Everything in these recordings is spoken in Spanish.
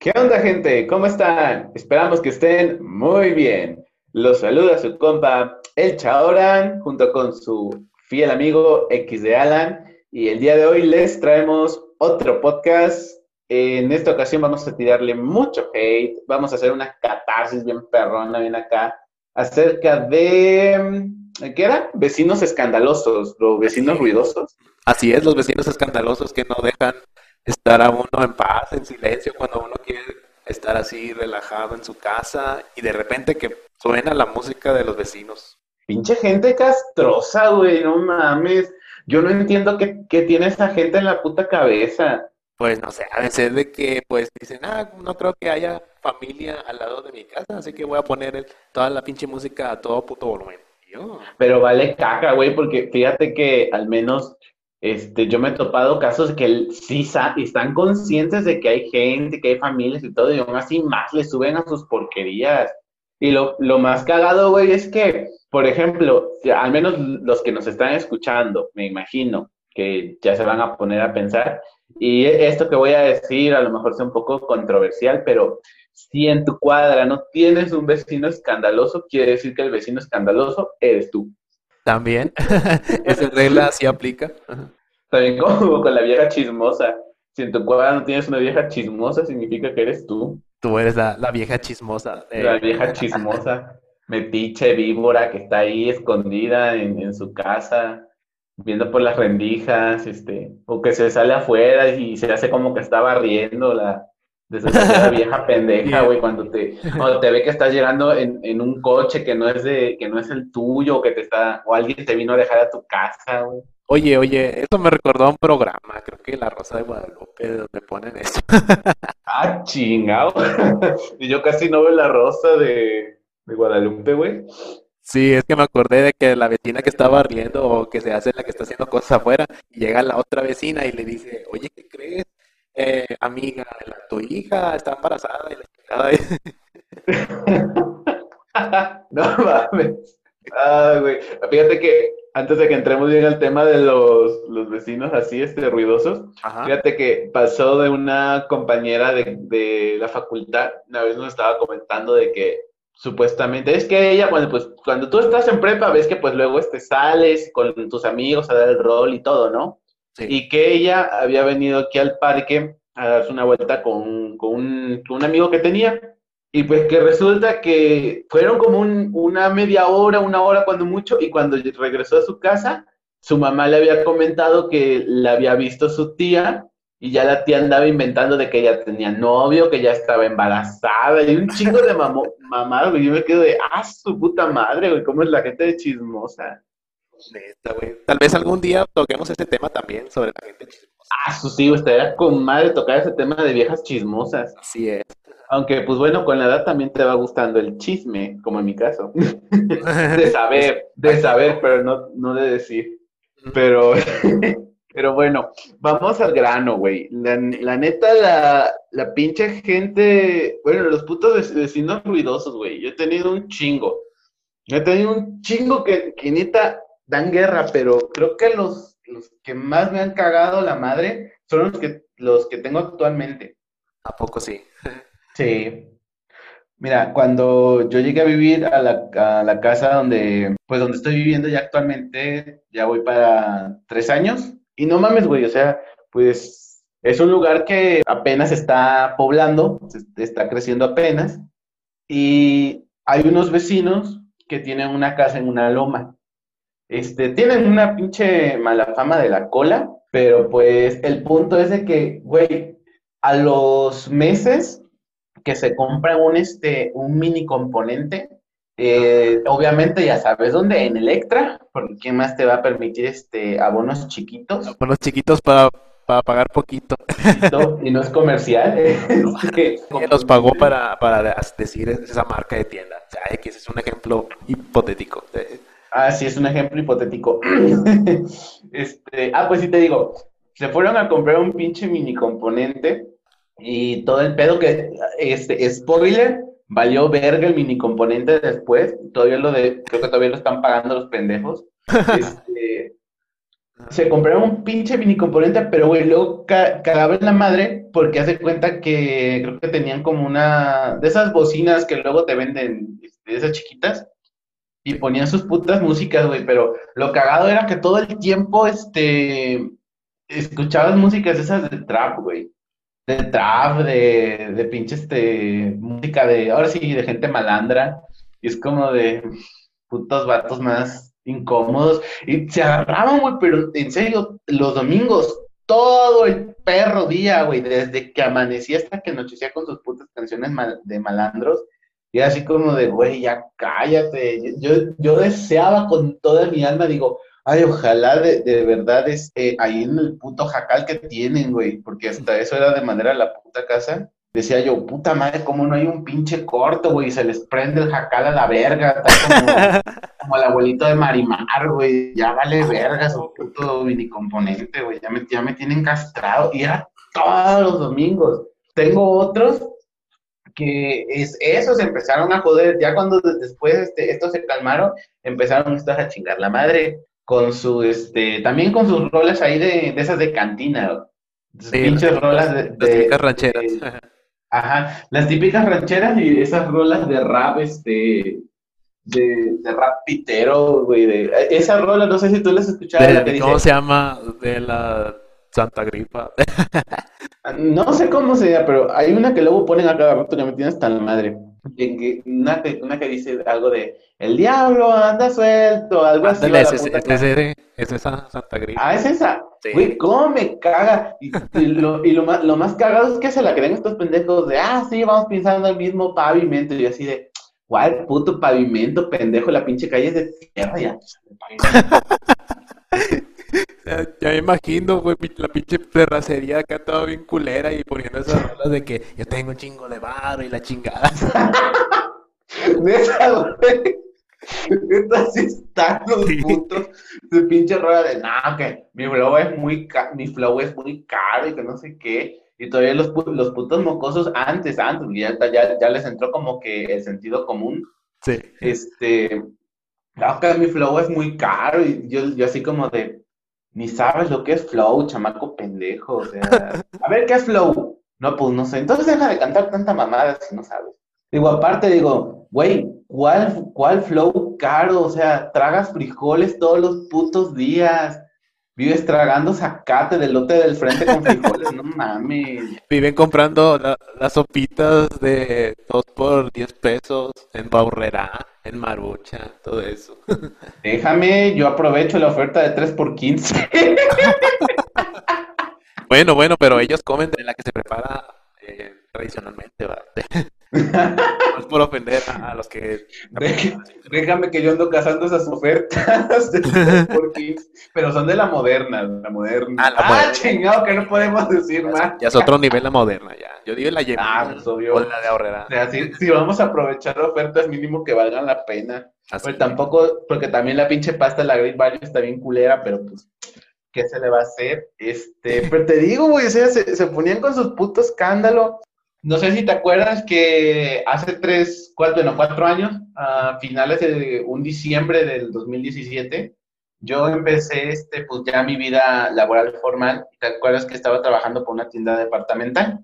¿Qué onda, gente? ¿Cómo están? Esperamos que estén muy bien. Los saluda su compa El Chaoran junto con su fiel amigo X de Alan. Y el día de hoy les traemos otro podcast. En esta ocasión vamos a tirarle mucho hate. Vamos a hacer una catarsis bien perrona, bien acá, acerca de. ¿Qué era? Vecinos escandalosos, los vecinos ruidosos. Así es, los vecinos escandalosos que no dejan estar a uno en paz, en silencio, cuando uno quiere estar así relajado en su casa y de repente que suena la música de los vecinos. Pinche gente castrosa, güey, no mames. Yo no entiendo qué, qué tiene esa gente en la puta cabeza. Pues no sé, a veces de que pues dicen, ah, no creo que haya familia al lado de mi casa, así que voy a poner toda la pinche música a todo puto volumen. Pero vale caca, güey, porque fíjate que al menos este, yo me he topado casos que sí están conscientes de que hay gente, que hay familias y todo, y aún así más le suben a sus porquerías. Y lo, lo más cagado, güey, es que, por ejemplo, al menos los que nos están escuchando, me imagino que ya se van a poner a pensar, y esto que voy a decir a lo mejor es un poco controversial, pero si en tu cuadra no tienes un vecino escandaloso, quiere decir que el vecino escandaloso eres tú. También, esa regla sí aplica. También como con la vieja chismosa. Si en tu cuadra no tienes una vieja chismosa, significa que eres tú. Tú eres la, vieja chismosa. La vieja chismosa, metiche, víbora, que está ahí escondida en, en su casa viendo por las rendijas, este, o que se sale afuera y se hace como que está barriendo la esa vieja pendeja, güey, cuando te, cuando te ve que estás llegando en, en, un coche que no es de, que no es el tuyo, que te está, o alguien te vino a dejar a tu casa, güey. Oye, oye, eso me recordó a un programa, creo que La Rosa de Guadalupe, donde ponen eso. ah, chingado. y yo casi no veo La Rosa de, de Guadalupe, güey. Sí, es que me acordé de que la vecina que estaba riendo o que se hace la que está haciendo cosas afuera, llega la otra vecina y le dice, oye, ¿qué crees? Eh, amiga, tu hija está embarazada y la no mames. Ah, güey. Fíjate que antes de que entremos bien al tema de los, los vecinos así, este, ruidosos, fíjate que pasó de una compañera de, de la facultad, una vez nos estaba comentando de que supuestamente. Es que ella, bueno, pues cuando tú estás en prepa, ves que pues luego este, sales con tus amigos a dar el rol y todo, ¿no? Y que ella había venido aquí al parque a darse una vuelta con, con, un, con un, amigo que tenía. Y pues que resulta que fueron como un, una media hora, una hora cuando mucho, y cuando regresó a su casa, su mamá le había comentado que la había visto su tía y ya la tía andaba inventando de que ella tenía novio, que ya estaba embarazada, y un chingo de mamá, güey. Yo me quedo de, ah, su puta madre, güey, cómo es la gente de chismosa. Neta, güey. Tal vez algún día toquemos ese tema también sobre la gente chismosa. Ah, su sí, estaría con madre tocar ese tema de viejas chismosas. Así es. Aunque, pues bueno, con la edad también te va gustando el chisme, como en mi caso. de saber, de saber, pero no, no de decir. Pero pero bueno, vamos al grano, güey. La, neta, la, la, pinche gente, bueno, los putos vecinos ruidosos, güey. Yo he tenido un chingo. Yo he tenido un chingo que, que neta dan guerra, pero creo que los, los que más me han cagado la madre son los que, los que tengo actualmente. ¿A poco sí? Sí. Mira, cuando yo llegué a vivir a la, a la casa donde, pues donde estoy viviendo ya actualmente, ya voy para tres años. Y no mames, güey, o sea, pues es un lugar que apenas está poblando, está creciendo apenas, y hay unos vecinos que tienen una casa en una loma. Este, tienen una pinche mala fama de la cola, pero pues el punto es de que, güey, a los meses que se compra un, este, un mini componente, eh, obviamente ya sabes dónde, en Electra, porque ¿qué más te va a permitir este abonos chiquitos? Abonos chiquitos para, para pagar poquito. y no es comercial. que, los pagó para, para decir esa marca de tienda. O sea, X es un ejemplo hipotético. Ah, sí, es un ejemplo hipotético. este, ah, pues sí te digo, se fueron a comprar un pinche mini componente y todo el pedo que, este, spoiler, valió verga el mini componente después, todavía lo de, creo que todavía lo están pagando los pendejos. Este, se compraron un pinche mini componente, pero güey, luego cagaba en la madre porque hace cuenta que creo que tenían como una de esas bocinas que luego te venden, este, esas chiquitas, y ponían sus putas músicas, güey, pero lo cagado era que todo el tiempo, este, escuchabas músicas esas de trap, güey. De trap, de, de pinche, este, música de, ahora sí, de gente malandra. Y es como de putos vatos más incómodos. Y se agarraban, güey, pero en serio, los domingos, todo el perro día, güey, desde que amanecía hasta que anochecía con sus putas canciones de malandros. Y así como de, güey, ya cállate. Yo, yo deseaba con toda mi alma, digo, ay, ojalá de, de verdad esté ahí en el puto jacal que tienen, güey, porque hasta eso era de manera la puta casa decía yo, puta madre, ¿cómo no hay un pinche corto, güey? Se les prende el jacal a la verga, como, el abuelito de Marimar, güey. Ya vale verga su puto componente, güey. Ya me, ya me tienen castrado. Y era todos los domingos. Tengo otros que es esos empezaron a joder. Ya cuando después este, estos se calmaron, empezaron estos a chingar la madre. Con su, este, también con sus rolas ahí de, de esas de cantina, pinches rolas de, de, rancheras. Ajá, las típicas rancheras y esas rolas de rap, este, de, de rap pitero, güey, de, esa rola, no sé si tú las escuchaste. ¿Cómo se llama? De la Santa Gripa. no sé cómo se llama, pero hay una que luego ponen a cada rato que me tienes tan madre una, que, una que dice algo de el diablo anda suelto, algo así. Es, es, esa Santa Grifa. Ah, es esa. Güey, cómo me caga. Y, lo, y lo, más, lo más cagado es que se la creen estos pendejos de, ah, sí, vamos pensando el mismo pavimento. Y así de, ¿cuál puto pavimento, pendejo? La pinche calle es de tierra ya. Ya me imagino, güey, la pinche terracería acá toda bien culera y poniendo esas rolas de que yo tengo un chingo de barro y la chingada. Neta, güey. Neta, sí están los putos de pinche rola de, no, que mi flow es muy, mi flow es muy caro y que no sé qué. Y todavía los, los putos mocosos antes, antes, ya, ya, ya les entró como que el sentido común. Sí. Este, no, que mi flow es muy caro y yo, yo así como de, ni sabes lo que es flow, chamaco pendejo. O sea, a ver, ¿qué es flow? No, pues no sé. Entonces deja de cantar tanta mamada si no sabes. Digo, aparte, digo, güey, ¿cuál, ¿cuál flow caro? O sea, tragas frijoles todos los putos días. Vives tragando zacate del lote del frente con frijoles, no mames. Viven comprando las sopitas de 2 por 10 pesos en Baurrera, en Marucha, todo eso. Déjame, yo aprovecho la oferta de 3 por 15. bueno, bueno, pero ellos comen de la que se prepara eh, tradicionalmente, ¿verdad? no es por ofender a, los que... Déjame que yo ando cazando esas ofertas de pero son de la moderna, la moderna. Ah, ah chingado, que no podemos decir más. Ya es otro nivel la moderna, ya. Yo digo la lleva. Ah, pues obvio. la de ahorrera. O sea, si, vamos a aprovechar ofertas mínimo que valgan la pena. Pues tampoco, porque también la pinche pasta, la Great Value está bien culera, pero pues... ¿Qué se le va a hacer? Este, pero te digo, güey, o sea, se, se ponían con sus putos escándalos no sé si te acuerdas que hace tres, cuatro, bueno, cuatro años, a finales de un diciembre del 2017, yo empecé este, pues ya mi vida laboral formal. ¿Te acuerdas que estaba trabajando por una tienda departamental?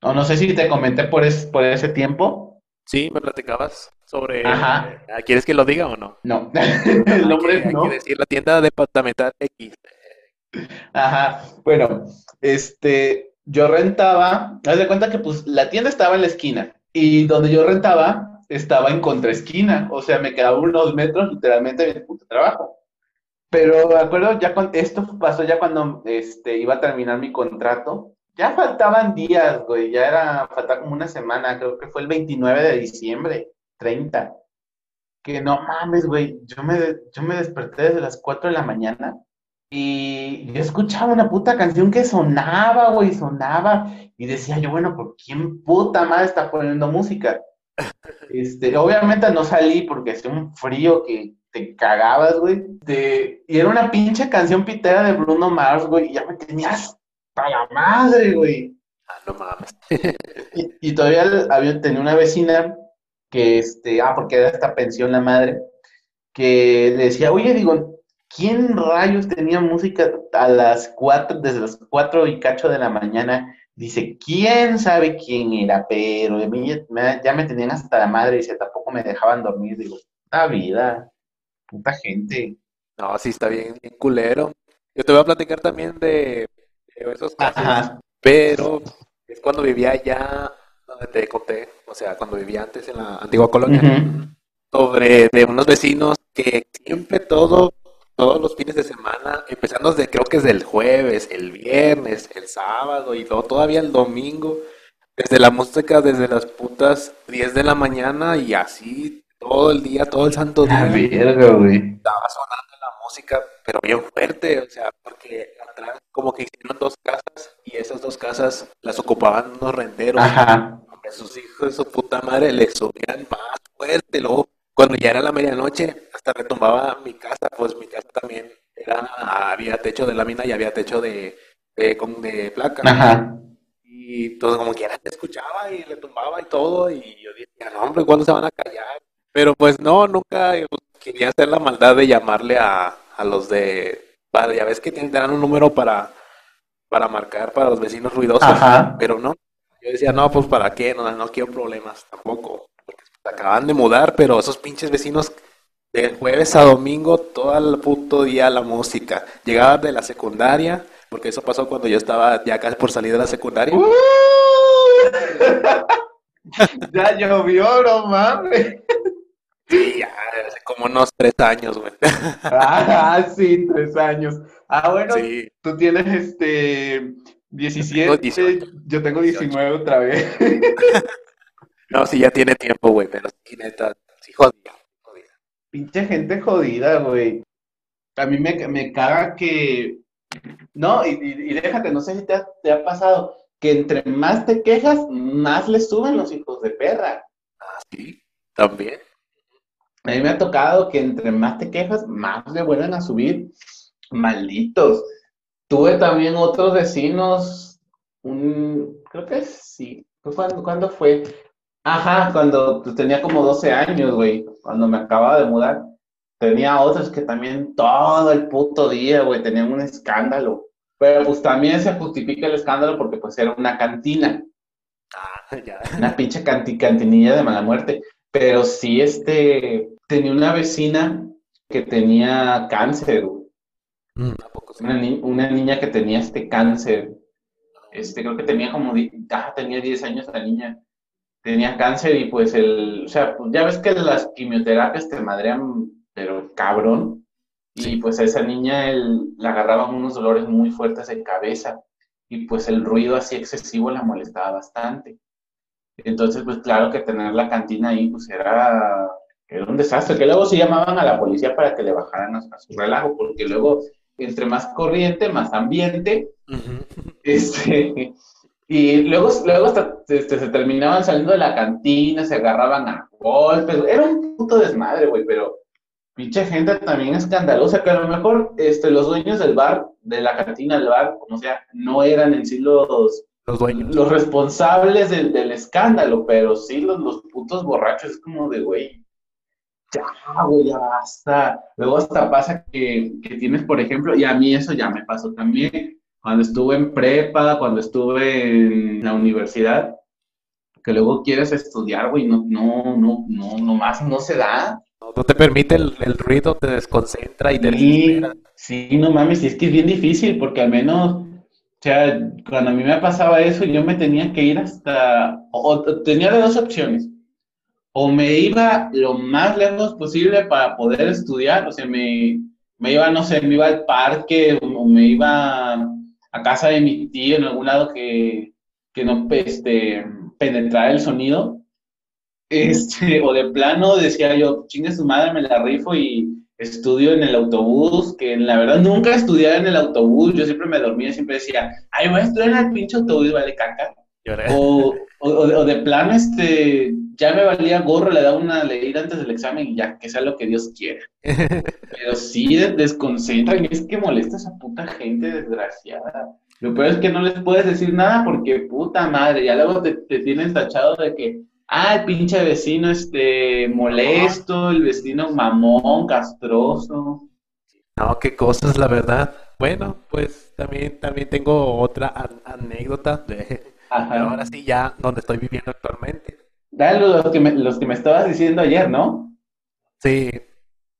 O no sé si te comenté por, por ese tiempo. Sí, me platicabas sobre... Ajá. ¿Quieres que lo diga o no? No, el nombre no. decir la tienda departamental X. Ajá, bueno, este, yo rentaba, haz de cuenta que pues la tienda estaba en la esquina y donde yo rentaba estaba en contraesquina, o sea, me quedaba unos metros literalmente de mi puto trabajo. Pero me acuerdo ya cuando esto pasó ya cuando este, iba a terminar mi contrato, ya faltaban días, güey, ya era, faltaba como una semana, creo que fue el 29 de diciembre, 30. Que no mames, güey, yo me, yo me desperté desde las 4 de la mañana y yo escuchaba una puta canción que sonaba, güey, sonaba. Y decía yo, bueno, ¿por quién puta madre está poniendo música? Este, obviamente no salí porque hacía un frío que te cagabas, güey. y era una pinche canción pitera de Bruno Mars, güey. Y ya me tenías para la madre, güey. Ah, no mames. y, todavía había, tenía una vecina que, este, ah, porque era esta pensión la madre, que le decía, oye, digo, ¿quién rayos tenía música a las cuatro, desde las cuatro y cacho de la mañana? Dice, ¿quién sabe quién era? Pero ya me tenían hasta la madre, dice, tampoco me dejaban dormir. Digo, puta vida, puta gente. No, sí está bien, bien culero. Yo te voy a platicar también de, esos casos, pero es cuando vivía allá donde te conté, o sea, cuando vivía antes en la antigua colonia, sobre de unos vecinos que siempre todo, todos los fines de semana, empezando desde creo que es del jueves, el viernes, el sábado y todavía el domingo, desde la música, desde las putas 10 de la mañana y así todo el día, todo el santo día. Estaba sonando música, pero bien fuerte, o sea, porque atrás como que hicieron dos casas y esas dos casas las ocupaban unos renderos. Ajá. Sus hijos de su puta madre le subían más fuerte, luego cuando ya era la medianoche hasta retumbaba mi casa, pues mi casa también era, había techo de lámina y había techo de, de, de placa. Ajá. Y todo como quiera se escuchaba y le tumbaba y todo y yo decía, no hombre, ¿cuándo se van a callar? Pero pues no, nunca quería hacer la maldad de llamarle a, a los de... Vale, ya ves que tendrán un número para, para marcar para los vecinos ruidosos, pero no. Yo decía, no, pues para qué, no, no quiero problemas tampoco. Acaban de mudar, pero esos pinches vecinos de jueves a domingo, todo el puto día la música. Llegaba de la secundaria, porque eso pasó cuando yo estaba ya casi por salir de la secundaria. ya llovió, no mames. Sí, ya, hace como unos tres años, güey. Ah, sí, tres años. Ah, bueno, tú tienes este 17, yo tengo 19 otra vez. no, sí, ya tiene tiempo, güey, pero sí, neta, sí, jodida, jodida. Pinche gente jodida, güey. A mí me, me caga que... No, y, y, déjate, no sé si te ha, te ha pasado que entre más te quejas, más le suben los hijos de perra. Ah, sí, también. A mí me ha tocado que entre más te quejas, más le vuelven a subir. Malditos. Tuve también otros vecinos, un, creo que sí. ¿Cuándo, fue? Ajá, cuando pues, tenía como 12 años, güey, cuando me acababa de mudar. Tenía otros que también todo el puto día, güey, tenían un escándalo. Pero pues también se justifica el escándalo porque pues era una cantina. Ah, ya. Una pinche cantinilla de mala muerte. Pero sí, este, tenía una vecina que tenía cáncer. Mm, una, niña que tenía este cáncer. Este, creo que tenía como, tenía 10 años la niña. Tenía cáncer y pues el, o sea, pues ya ves que las quimioterapias te madrean, pero cabrón. Y pues a esa niña la agarraban unos dolores muy fuertes en cabeza y pues el ruido así excesivo la molestaba bastante. Entonces, pues claro que tener la cantina ahí, pues era, era un desastre, que luego sí llamaban a la policía para que le bajaran a, su relajo, porque luego, entre más corriente, más ambiente, este, y luego, luego hasta este, se terminaban saliendo de la cantina, se agarraban a golpes, era un puto desmadre, güey, pero pinche gente también escandalosa, que a lo mejor este, los dueños del bar, de la cantina del bar, como sea, no eran en sí los los dueños. Los responsables del, escándalo, pero sí, los, los putos borrachos es como de, güey, ya, güey, ya basta. Luego hasta pasa que, tienes, por ejemplo, y a mí eso ya me pasó también, cuando estuve en prepa, cuando estuve en la universidad, que luego quieres estudiar, güey, no, no, no, no, nomás no se da. No, te permite el, ruido, te desconcentra y te sí, sí, no mames, y es que es bien difícil, porque al menos o sea, cuando a mí me pasaba eso, yo me tenía que ir hasta, o, tenía dos opciones. O me iba lo más lejos posible para poder estudiar, o sea, me, me iba, no sé, me iba al parque o me iba a casa de mi tío en algún lado que, que no este, penetrara el sonido. Este, o de plano decía yo, chingue su madre, me la rifo y, estudio en el autobús, que la verdad nunca estudiaba en el autobús, yo siempre me dormía, siempre decía, ay, voy a estudiar en el pinche autobús, vale caca. O, o, de plano, este, ya me valía gorro, le daba una leída antes del examen y ya, que sea lo que Dios quiera. Pero sí desconcentran, es que molesta a esa puta gente desgraciada. Lo peor es que no les puedes decir nada porque puta madre, ya luego te, te tienen tachado de que Ah, el pinche vecino este molesto, el vecino mamón, castroso. No, qué cosas, la verdad. Bueno, pues también, también tengo otra anécdota de ahora sí ya donde estoy viviendo actualmente. Dale los que me, los que me estabas diciendo ayer, ¿no? Sí,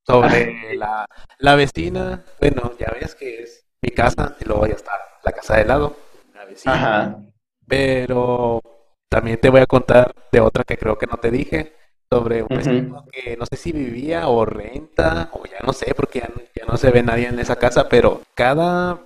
sobre la, la vecina, bueno, ya ves que es mi casa y luego ya está la casa de lado, la vecina. Ajá. Pero también te voy a contar de otra que creo que no te dije sobre un vecino que no sé si vivía o renta, o ya no sé, porque ya, no se ve nadie en esa casa, pero cada,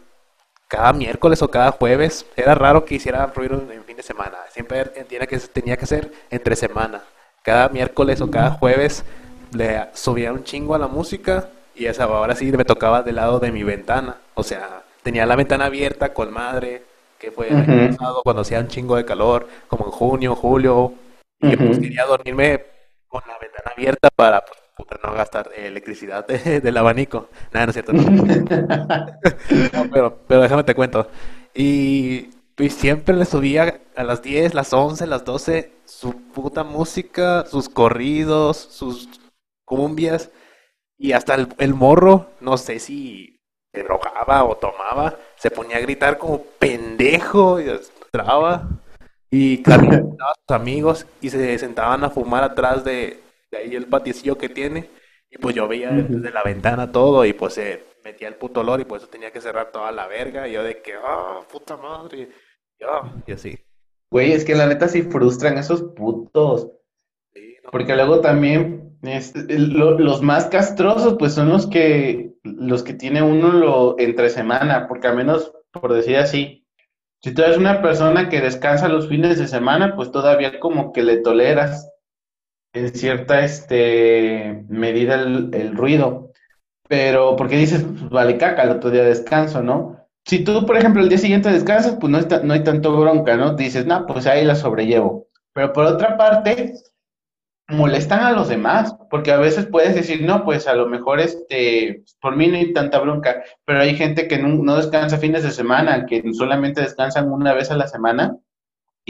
cada miércoles o cada jueves era raro que hiciera ruido en fin de semana. Siempre tenía que, tenía que ser entre semana. Cada miércoles o cada jueves le subía un chingo a la música y esa ahora sí me tocaba del lado de mi ventana. O sea, tenía la ventana abierta con madre, que fue el pasado cuando hacía un chingo de calor, como en junio, julio. Y pues, quería dormirme con la ventana abierta para pues, no gastar electricidad del abanico. Nada, no es cierto. pero, pero déjame te cuento. Y, siempre le subía a las 10, las 11, las 12 su puta música, sus corridos, sus cumbias. Y hasta el, morro, no sé si se drogaba o tomaba, se ponía a gritar como pendejo y traba. Y claro, a sus amigos y se sentaban a fumar atrás de, ahí el paticillo que tiene. Y pues yo veía desde la ventana todo y pues se metía el puto olor y pues eso tenía que cerrar toda la verga. Y yo de que, ah, puta madre. Y, así. Güey, es que la neta sí frustran esos putos. Porque luego también este, los más castrosos pues son los que los que tiene uno lo entre semana, porque al menos por decir así, si tú eres una persona que descansa los fines de semana, pues todavía como que le toleras en cierta este, medida el, ruido. Pero, porque dices, pues, vale caca, el otro día descanso, ¿no? Si tú, por ejemplo, el día siguiente descansas, pues no, no hay tanto bronca, ¿no? Dices, no, pues ahí la sobrellevo. Pero por otra parte, molestan a los demás, porque a veces puedes decir, no, pues a lo mejor este, por mí no hay tanta bronca, pero hay gente que no, descansa fines de semana, que solamente descansan una vez a la semana,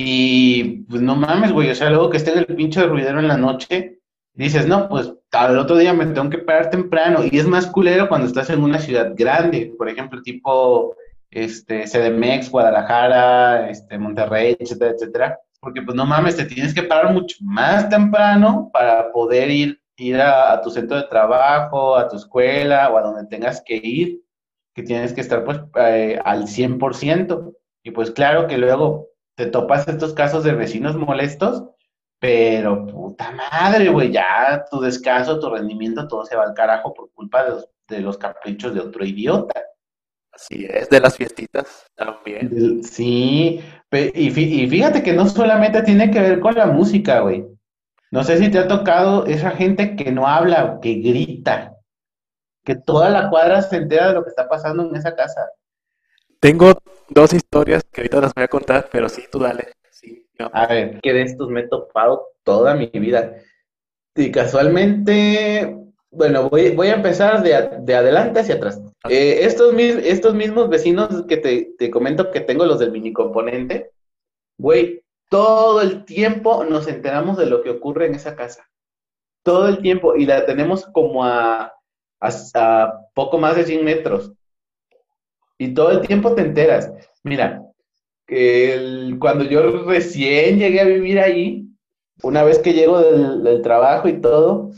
y pues no mames, güey, o sea, luego que esté el pinche ruidero en la noche, dices, no, pues al otro día me tengo que parar temprano, y es más culero cuando estás en una ciudad grande, por ejemplo, tipo, este, CDMX, Guadalajara, este, Monterrey, etcétera, etcétera, porque pues no mames, te tienes que parar mucho más temprano para poder ir, ir a, tu centro de trabajo, a tu escuela o a donde tengas que ir, que tienes que estar pues eh, al 100%. Y pues claro que luego te topas estos casos de vecinos molestos, pero puta madre, güey, ya tu descanso, tu rendimiento, todo se va al carajo por culpa de los, de los caprichos de otro idiota. Así es, de las fiestitas también. Sí, y fíjate que no solamente tiene que ver con la música, güey. No sé si te ha tocado esa gente que no habla, que grita, que toda la cuadra se entera de lo que está pasando en esa casa. Tengo dos historias que ahorita las voy a contar, pero sí, tú dale. A ver, que de estos me he topado toda mi vida. Y casualmente, bueno, voy, voy a empezar de, de adelante hacia atrás. Eh, estos, estos mismos vecinos que te, comento que tengo, los del mini componente, güey, todo el tiempo nos enteramos de lo que ocurre en esa casa. Todo el tiempo. Y la tenemos como a, a, poco más de 100 metros. Y todo el tiempo te enteras. Mira, cuando yo recién llegué a vivir ahí, una vez que llego del trabajo y todo,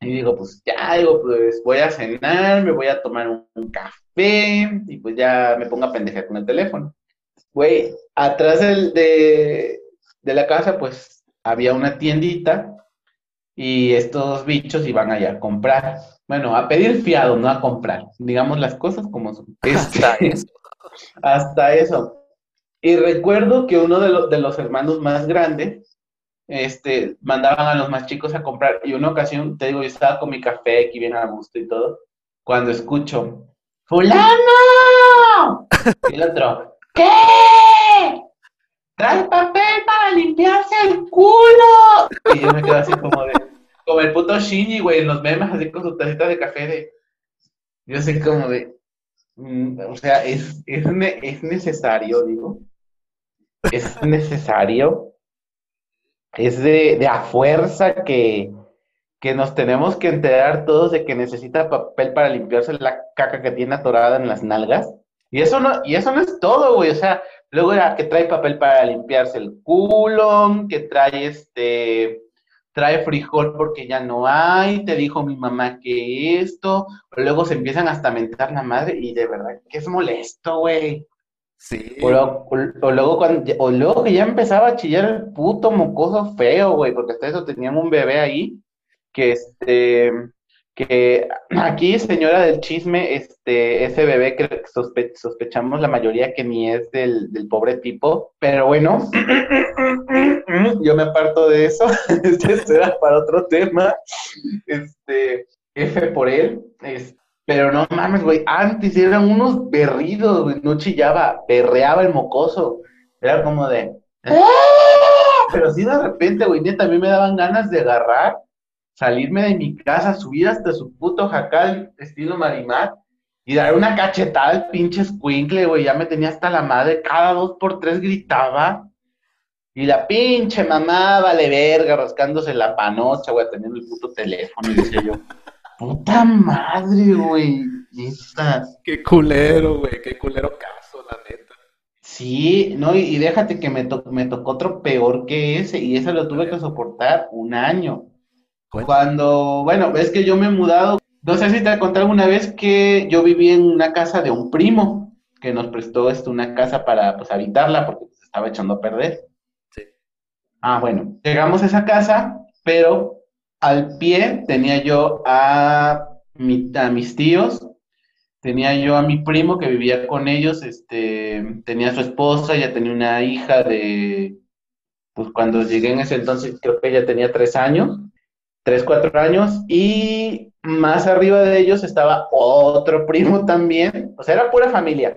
y digo, pues ya, digo, pues voy a cenar, me voy a tomar un, café y pues ya me pongo a pendejar con el teléfono. Güey, atrás del, de, de la casa, pues había una tiendita y estos bichos iban allá a comprar. Bueno, a pedir fiado, no a comprar. Digamos las cosas como son. Hasta este, eso. Hasta eso. Y recuerdo que uno de, de los hermanos más grandes este, mandaban a los más chicos a comprar. Y una ocasión, te digo, yo estaba con mi café aquí bien a gusto y todo, cuando escucho, ¡Fulano! Y el otro, ¿qué? ¡Trae papel para limpiarse el culo! Y yo me quedo así como de, como el puto Shinji, güey, en los memes, así con su tacita de café de, yo sé como de, mm, o sea, es, es, es necesario, digo, es necesario es de, a fuerza que, que nos tenemos que enterar todos de que necesita papel para limpiarse la caca que tiene atorada en las nalgas. Y eso no, y eso no es todo, güey. O sea, luego era que trae papel para limpiarse el culo, que trae este, trae frijol porque ya no hay, te dijo mi mamá que esto, o luego se empiezan hasta a mentar la madre y de verdad que es molesto, güey. Sí. O, luego cuando, o luego que ya empezaba a chillar el puto mocoso feo, güey, porque hasta eso tenían un bebé ahí que este que aquí, señora del chisme, este, ese bebé que sospechamos la mayoría que ni es del, del, pobre tipo, pero bueno, yo me aparto de eso, este será para otro tema, este, F por él, pero no mames, güey, antes eran unos berridos, güey, no chillaba, berreaba el mocoso, era como de, ¡Ah! pero sí de repente, güey, también me daban ganas de agarrar salirme de mi casa, subir hasta su puto jacal estilo Marimar y dar una cachetada al pinche squinkle, güey. Ya me tenía hasta la madre, cada dos por tres gritaba. Y la pinche mamá vale verga, rascándose la panocha, güey, teniendo el puto teléfono. Y decía yo, puta madre, güey. Qué culero, güey, qué culero caso, la neta. Sí, no, y, déjate que me, me tocó otro peor que ese, y ese lo tuve que soportar un año. Cuando, bueno, es que yo me he mudado, no sé si te conté alguna vez que yo viví en una casa de un primo que nos prestó esto, una casa para pues habitarla porque se estaba echando a perder. Sí. Ah, bueno, llegamos a esa casa, pero al pie tenía yo a, a mis tíos, tenía yo a mi primo que vivía con ellos, este, tenía su esposa, ya tenía una hija de, pues cuando llegué en ese entonces creo que ella tenía tres años, tres, cuatro años, y más arriba de ellos estaba otro primo también, o sea, era pura familia.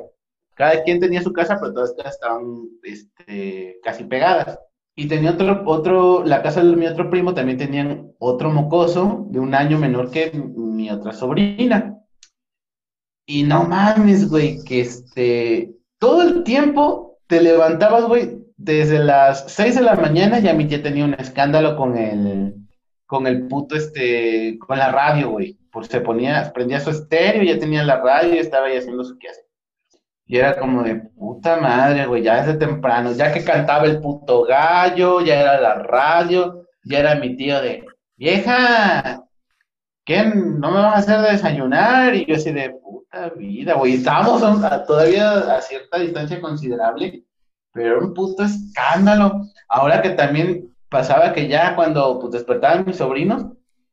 Cada quien tenía su casa, pero todas estaban este, casi pegadas. Y tenía otro, otro, la casa de mi otro primo también tenían otro mocoso de un año menor que mi otra sobrina. Y no mames, güey, que este, todo el tiempo te levantabas, güey, desde las seis de la mañana ya mi tía tenía un escándalo con el, con el puto, este, con la radio, güey. Porque se ponía, prendía su estéreo, ya tenía la radio y estaba ahí haciendo su quehacer. Y era como de puta madre, güey, ya desde temprano, ya que cantaba el puto gallo, ya era la radio, ya era mi tío de, vieja, ¿qué? ¿No me vas a hacer desayunar? Y yo así de puta vida, güey, estábamos todavía a cierta distancia considerable, pero un puto escándalo. Ahora que también pasaba que ya cuando pues, despertaban mis sobrinos,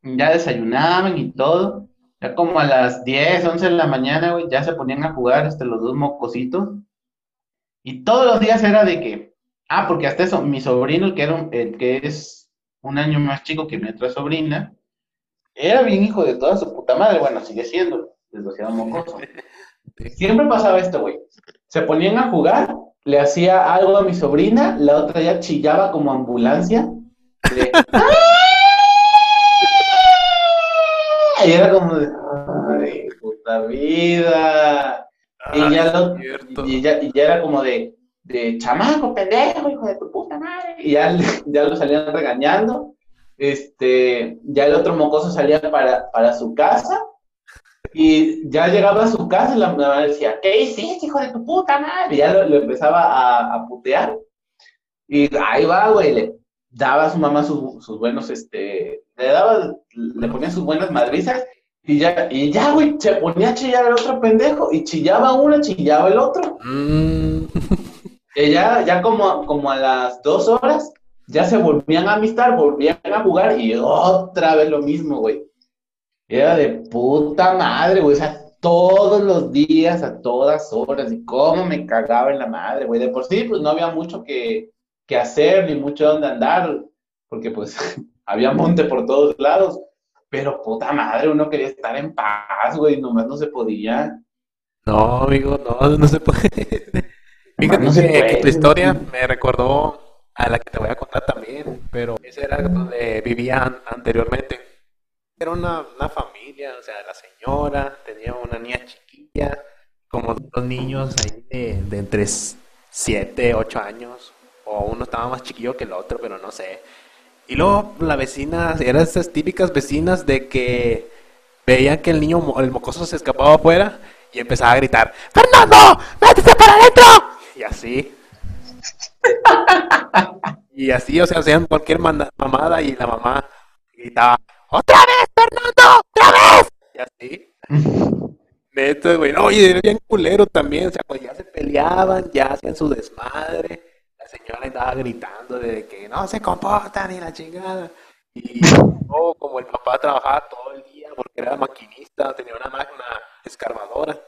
ya desayunaban y todo, ya como a las 10, 11 de la mañana, güey, ya se ponían a jugar este, los dos mocositos. Y todos los días era de que, ah, porque hasta eso, mi sobrino, el que, era el que es un año más chico que mi otra sobrina, era bien hijo de toda su puta madre, bueno, sigue siendo, desgraciado mocoso. Siempre pasaba esto, güey. Se ponían a jugar le hacía algo a mi sobrina, la otra ya chillaba como ambulancia. y era como de, ay, puta vida. y, ah, ya y, ya, y, ya, era como de, de chamaco, pendejo, hijo de tu puta madre. Y ya, ya lo salían regañando. Este, ya el otro mocoso salía para, para su casa y ya llegaba a su casa y la mamá decía, ¿qué hiciste, hijo de tu puta madre? Y ya lo, empezaba a, a, putear. Y ahí va, güey, le daba a su mamá sus buenos, este, le daba, le ponía sus buenas madrizas. Y ya, y ya, güey, se ponía a chillar al otro pendejo. Y chillaba uno, chillaba el otro. Mm. Y ya, ya como, como a las dos horas, ya se volvían a amistar, volvían a jugar y otra vez lo mismo, güey. Era de puta madre, güey. O sea, todos los días, a todas horas. Y cómo me cagaba en la madre, güey. De por sí, pues no había mucho que, que hacer, ni mucho donde andar. Porque pues había monte por todos lados. Pero puta madre, uno quería estar en paz, güey. Nomás no se podía. No, amigo, no, no se puede. Fíjate no que, tu historia me recordó a la que te voy a contar también, pero ese era donde vivía anteriormente era una, familia, o sea, la señora tenía una niña chiquilla, como dos niños ahí de, entre 7, 8 años, o uno estaba más chiquillo que el otro, pero no sé. Y luego la vecina, eran esas típicas vecinas de que veían que el niño, el mocoso se escapaba afuera y empezaba a gritar, ¡Fernando! ¡Métete para adentro! Y así. y así, o sea, hacían cualquier mamada y la mamá gritaba, ¡Otra vez, Fernando! ¡Otra vez! Y así. Neto, güey. Oye, era bien culero también. O sea, cuando ya se peleaban, ya hacían su desmadre. La señora andaba gritando de que no se comportan ni la chingada. Y luego, como el papá trabajaba todo el día porque era maquinista, tenía una máquina escarbadora.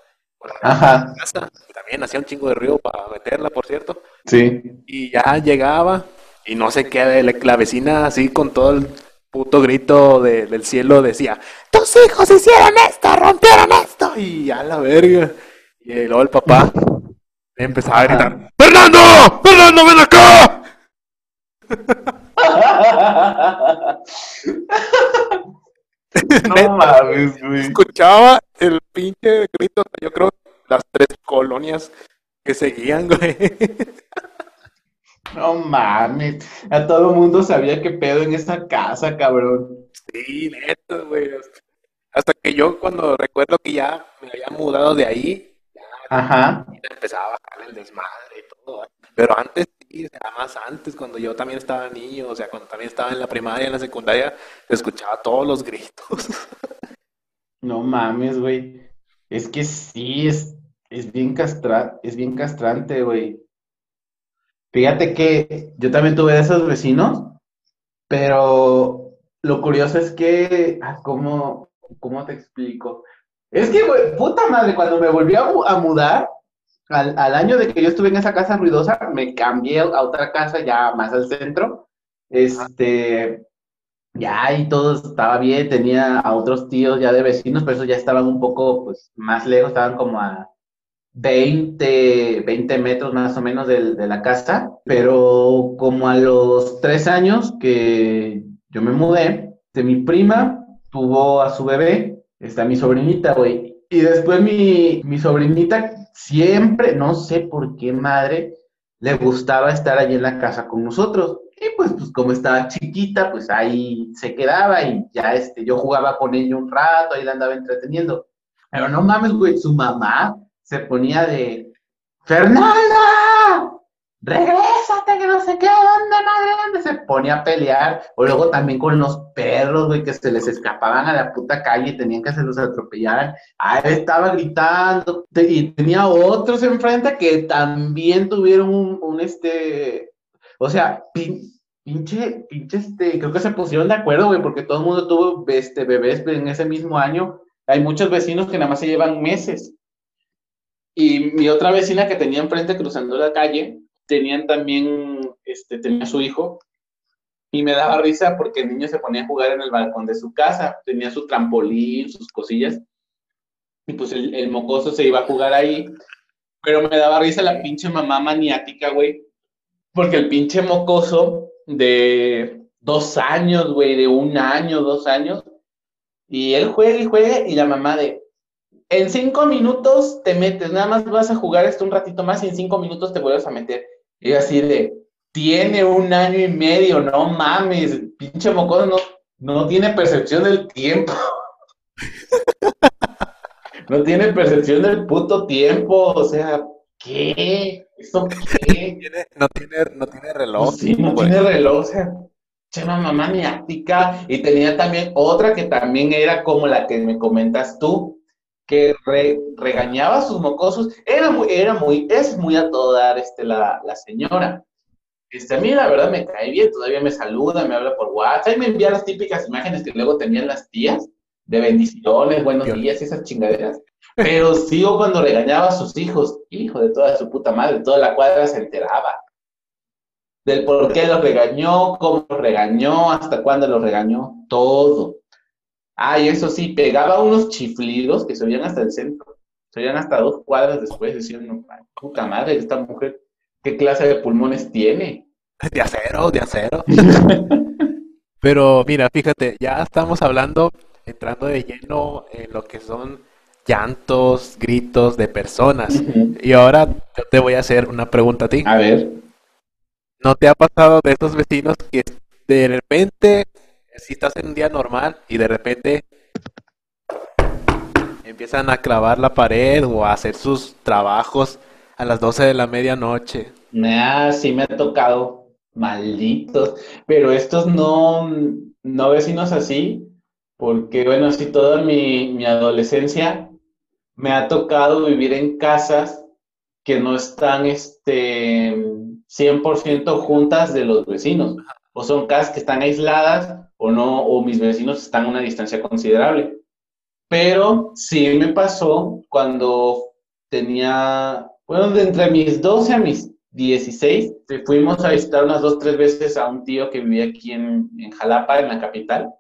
Ajá. Casa, también hacía un chingo de ruido para meterla, por cierto. Sí. Y ya llegaba y no sé qué, la vecina así con todo el puto grito del cielo decía, tus hijos hicieron esto, rompieron esto, y a la verga. Y luego el papá empezaba a gritar, Fernando, Fernando, ven acá. no mames, güey. Escuchaba el pinche grito, yo creo, las tres colonias que seguían, güey. No mames, a todo el mundo sabía que pedo en esa casa, cabrón. Sí, neto, güey. Hasta que yo cuando recuerdo que ya me había mudado de ahí, ya Ajá. empezaba a bajar el desmadre y todo. Pero antes sí, o sea, más antes, cuando yo también estaba niño, o sea, cuando también estaba en la primaria, en la secundaria, escuchaba todos los gritos. No mames, güey. Es que sí, es, es bien castra, es bien castrante, güey. Fíjate que yo también tuve de esos vecinos, pero lo curioso es que, ah, ¿cómo, cómo te explico? Es que, puta madre, cuando me volví a, mudar, al, año de que yo estuve en esa casa ruidosa, me cambié a otra casa ya más al centro. Este, ya y todo estaba bien, tenía a otros tíos ya de vecinos, pero esos ya estaban un poco, pues, más lejos, estaban como a 20, 20 metros más o menos de, de, la casa, pero como a los tres años que yo me mudé, de mi prima tuvo a su bebé, está mi sobrinita, güey, y después mi, mi sobrinita siempre, no sé por qué madre, le gustaba estar allí en la casa con nosotros. Y pues, pues como estaba chiquita, pues ahí se quedaba y ya este, yo jugaba con ella un rato, ahí la andaba entreteniendo. Pero no mames, güey, su mamá se ponía de, Fernanda, regrésate, que no sé qué, ¿dónde, madre, dónde? Se ponía a pelear, o luego también con los perros, güey, que se les escapaban a la puta calle y tenían que se los atropellaran. Ah, estaba gritando, y tenía otros enfrente que también tuvieron un, un este, o sea, pinche, pinche, este, creo que se pusieron de acuerdo, güey, porque todo el mundo tuvo, este, bebés en ese mismo año. Hay muchos vecinos que nada más se llevan meses. Y mi otra vecina que tenía enfrente cruzando la calle, tenían también, este, tenía su hijo, y me daba risa porque el niño se ponía a jugar en el balcón de su casa, tenía su trampolín, sus cosillas, y pues el, el mocoso se iba a jugar ahí, pero me daba risa la pinche mamá maniática, güey, porque el pinche mocoso de dos años, güey, de un año, dos años, y él juega y juega, y la mamá de, en cinco minutos te metes, nada más vas a jugar esto un ratito más y en cinco minutos te vuelves a meter. Y así de, tiene un año y medio, no mames, pinche mocoso no, no tiene percepción del tiempo. no tiene percepción del puto tiempo, o sea, ¿qué? ¿Eso qué? No tiene, no tiene reloj. sí, no tiene reloj, o sea, chema mamá maniática. Y tenía también otra que también era como la que me comentas tú, que regañaba a sus mocosos, era muy, era muy, es muy a todo dar este, la, la, señora. Este, a mí la verdad me cae bien, todavía me saluda, me habla por WhatsApp y me envía las típicas imágenes que luego tenían las tías de bendiciones, buenos días y esas chingaderas. Pero sigo cuando regañaba a sus hijos, hijo de toda su puta madre, toda la cuadra se enteraba del por qué los regañó, cómo los regañó, hasta cuándo los regañó, todo. Ah, y eso sí, pegaba unos chiflidos que se oían hasta el centro. Se oían hasta dos cuadras después. Decían, no, puta madre, esta mujer, ¿qué clase de pulmones tiene? De acero, de acero. Pero mira, fíjate, ya estamos hablando, entrando de lleno en lo que son llantos, gritos de personas. Y ahora yo te voy a hacer una pregunta a ti. A ver. ¿No te ha pasado de esos vecinos que de repente, si estás en un día normal y de repente empiezan a clavar la pared o a hacer sus trabajos a las 12 de la medianoche. Ah, sí me ha tocado, malditos, pero estos no, no vecinos así, porque bueno, sí toda mi, mi adolescencia me ha tocado vivir en casas que no están este, 100% juntas de los vecinos. O son casas que están aisladas o no, o mis vecinos están a una distancia considerable. Pero sí me pasó cuando tenía, bueno, de entre mis 12 a mis 16, fuimos a visitar unas dos, tres veces a un tío que vivía aquí en, en Jalapa, en la capital.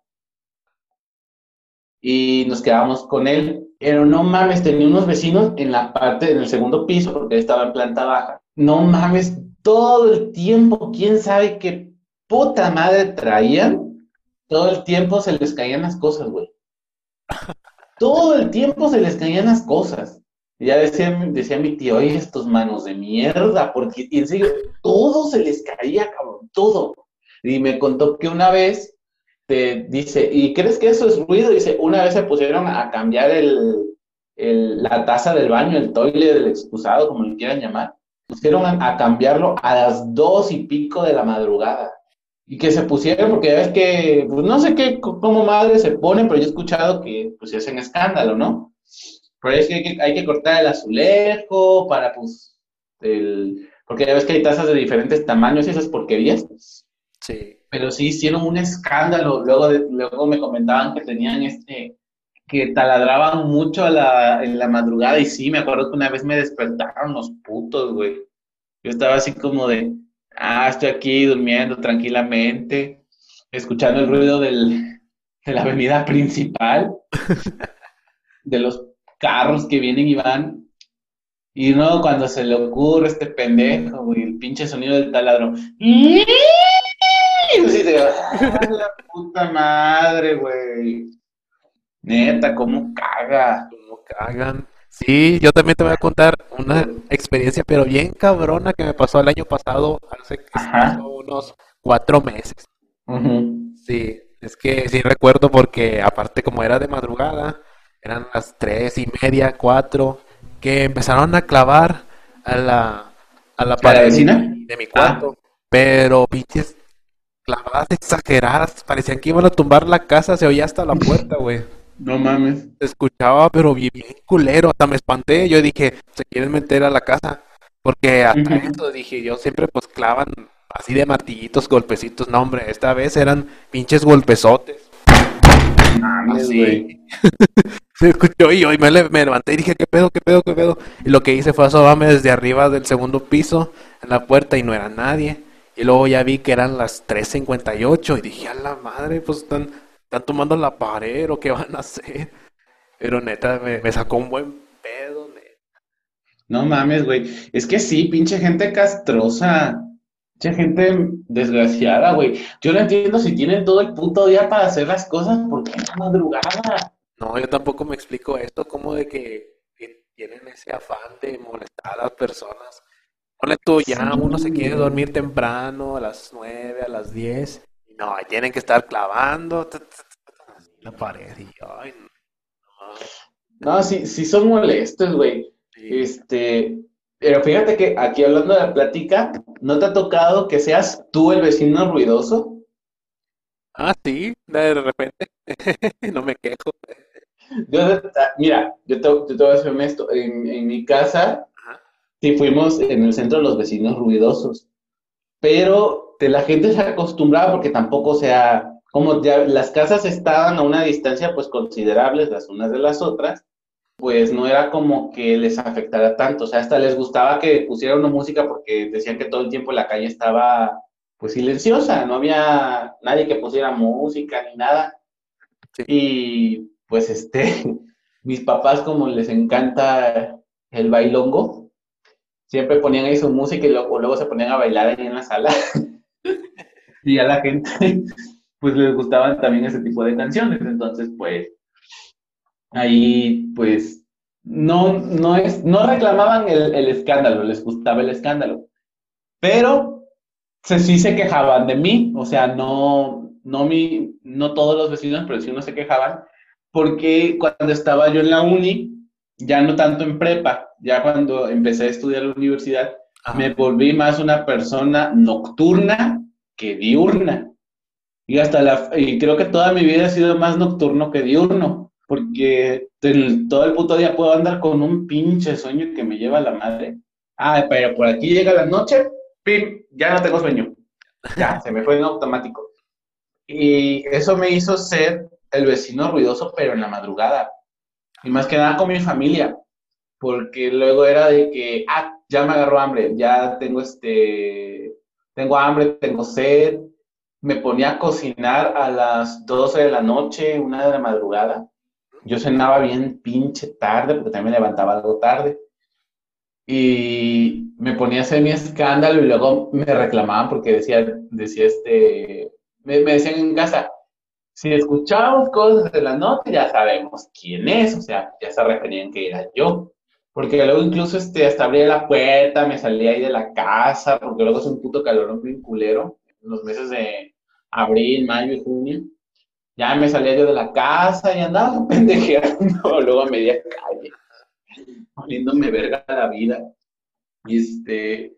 Y nos quedamos con él pero no mames, tenía unos vecinos en la parte, en el segundo piso, porque estaba en planta baja. No mames, todo el tiempo, quién sabe qué puta madre traían, todo el tiempo se les caían las cosas, güey. Todo el tiempo se les caían las cosas. Y ya decía, decía mi tío, oye, estos manos de mierda, porque en serio, todo se les caía, cabrón, todo. Y me contó que una vez te dice, ¿y crees que eso es ruido? Dice, una vez se pusieron a cambiar el, la taza del baño, el toile del excusado, como le quieran llamar. Pusieron a, cambiarlo a las dos y pico de la madrugada. Y que se pusieron, porque ya ves que, pues no sé qué, cómo madre se ponen, pero yo he escuchado que pues se hacen escándalo, ¿no? Pero es que hay, que hay que cortar el azulejo para, pues, el, porque ya ves que hay tazas de diferentes tamaños y esas porquerías. Sí pero sí hicieron un escándalo. Luego, luego me comentaban que tenían este, que taladraban mucho la, en la madrugada y sí, me acuerdo que una vez me despertaron los putos, güey. Yo estaba así como de, ah, estoy aquí durmiendo tranquilamente, escuchando el ruido del, de la avenida principal, de los carros que vienen y van. Y no, cuando se le ocurre este pendejo, güey, el pinche sonido del taladro. la puta madre, güey. Neta, ¿cómo caga? ¿Cómo cagan? Sí, yo también te voy a contar una experiencia, pero bien cabrona que me pasó el año pasado, hace unos cuatro meses. Sí, es que sí recuerdo porque aparte como era de madrugada, eran las tres y media, cuatro, que empezaron a clavar a la, a la pared de mi cuarto. Ah. Pero pinches clavadas exageradas, parecían que iban a tumbar la casa, se oía hasta la puerta, güey. No mames. Se escuchaba, pero bien, culero, hasta me espanté, yo dije, se quieren meter a la casa, porque hasta eso dije, yo siempre pues clavan así de martillitos, golpecitos, no hombre, esta vez eran pinches golpezotes. Así. se escuchó y hoy me, me, levanté y dije, ¿qué pedo, qué pedo, qué pedo? Y lo que hice fue asomarme desde arriba del segundo piso en la puerta y no era nadie. Y luego ya vi que eran las 3.58 y dije, a la madre, pues están, están tomando la pared o qué van a hacer. Pero neta, me, sacó un buen pedo, neta. No mames, güey. Es que sí, pinche gente castrosa. Pinche gente desgraciada, güey. Yo no entiendo si tienen todo el puto día para hacer las cosas, ¿por qué no madrugada? No, yo tampoco me explico esto, como de que tienen ese afán de molestar a las personas Ponle tú, ya uno se quiere dormir temprano, a las 9, a las 10. Y no, tienen que estar clavando la pared. Y, ay, no. no, sí, sí son molestos, güey. Este, pero fíjate que aquí hablando de la plática, ¿no te ha tocado que seas tú el vecino ruidoso? Ah, sí, de repente. no me quejo. mira, yo te, voy a decir honesto. En, en mi casa, Sí, fuimos en el centro de los vecinos ruidosos, pero de la gente se acostumbraba porque tampoco sea, como ya las casas estaban a una distancia pues considerables las unas de las otras, pues no era como que les afectara tanto, o sea, hasta les gustaba que pusieran una música porque decían que todo el tiempo la calle estaba pues silenciosa, no había nadie que pusiera música ni nada. Y pues este, mis papás como les encanta el bailongo, siempre ponían ahí su música y luego, luego se ponían a bailar ahí en la sala. y a la gente, pues les gustaban también ese tipo de canciones. Entonces, pues, ahí, pues, no, no, es, no reclamaban el, el escándalo, les gustaba el escándalo. Pero sí se quejaban de mí, o sea, no, no, mi, no todos los vecinos, pero sí uno se quejaban, porque cuando estaba yo en la uni, ya no tanto en prepa, ya cuando empecé a estudiar en la universidad, me volví más una persona nocturna que diurna. Y hasta la, y creo que toda mi vida ha sido más nocturno que diurno, porque todo el puto día puedo andar con un pinche sueño que me lleva a la madre. Ah, pero por aquí llega la noche, pim, ya no tengo sueño. Ya, se me fue en automático. Y eso me hizo ser el vecino ruidoso, pero en la madrugada. Y más que nada con mi familia, porque luego era de que, ah, ya me agarró hambre, ya tengo este, tengo hambre, tengo sed. Me ponía a cocinar a las 12 de la noche, una de la madrugada. Yo cenaba bien pinche tarde, porque también me levantaba algo tarde. Y me ponía a hacer mi escándalo y luego me reclamaban porque decía, decía este, me, decían en casa, si escuchamos cosas de la noche, ya sabemos quién es, o sea, ya se referían que era yo. Porque luego incluso este, hasta abría la puerta, me salía ahí de la casa, porque luego es un puto calor muy culero, los meses de abril, mayo y junio. Ya me salía yo de la casa y andaba pendejeando luego a media calle, poniéndome verga la vida. Este,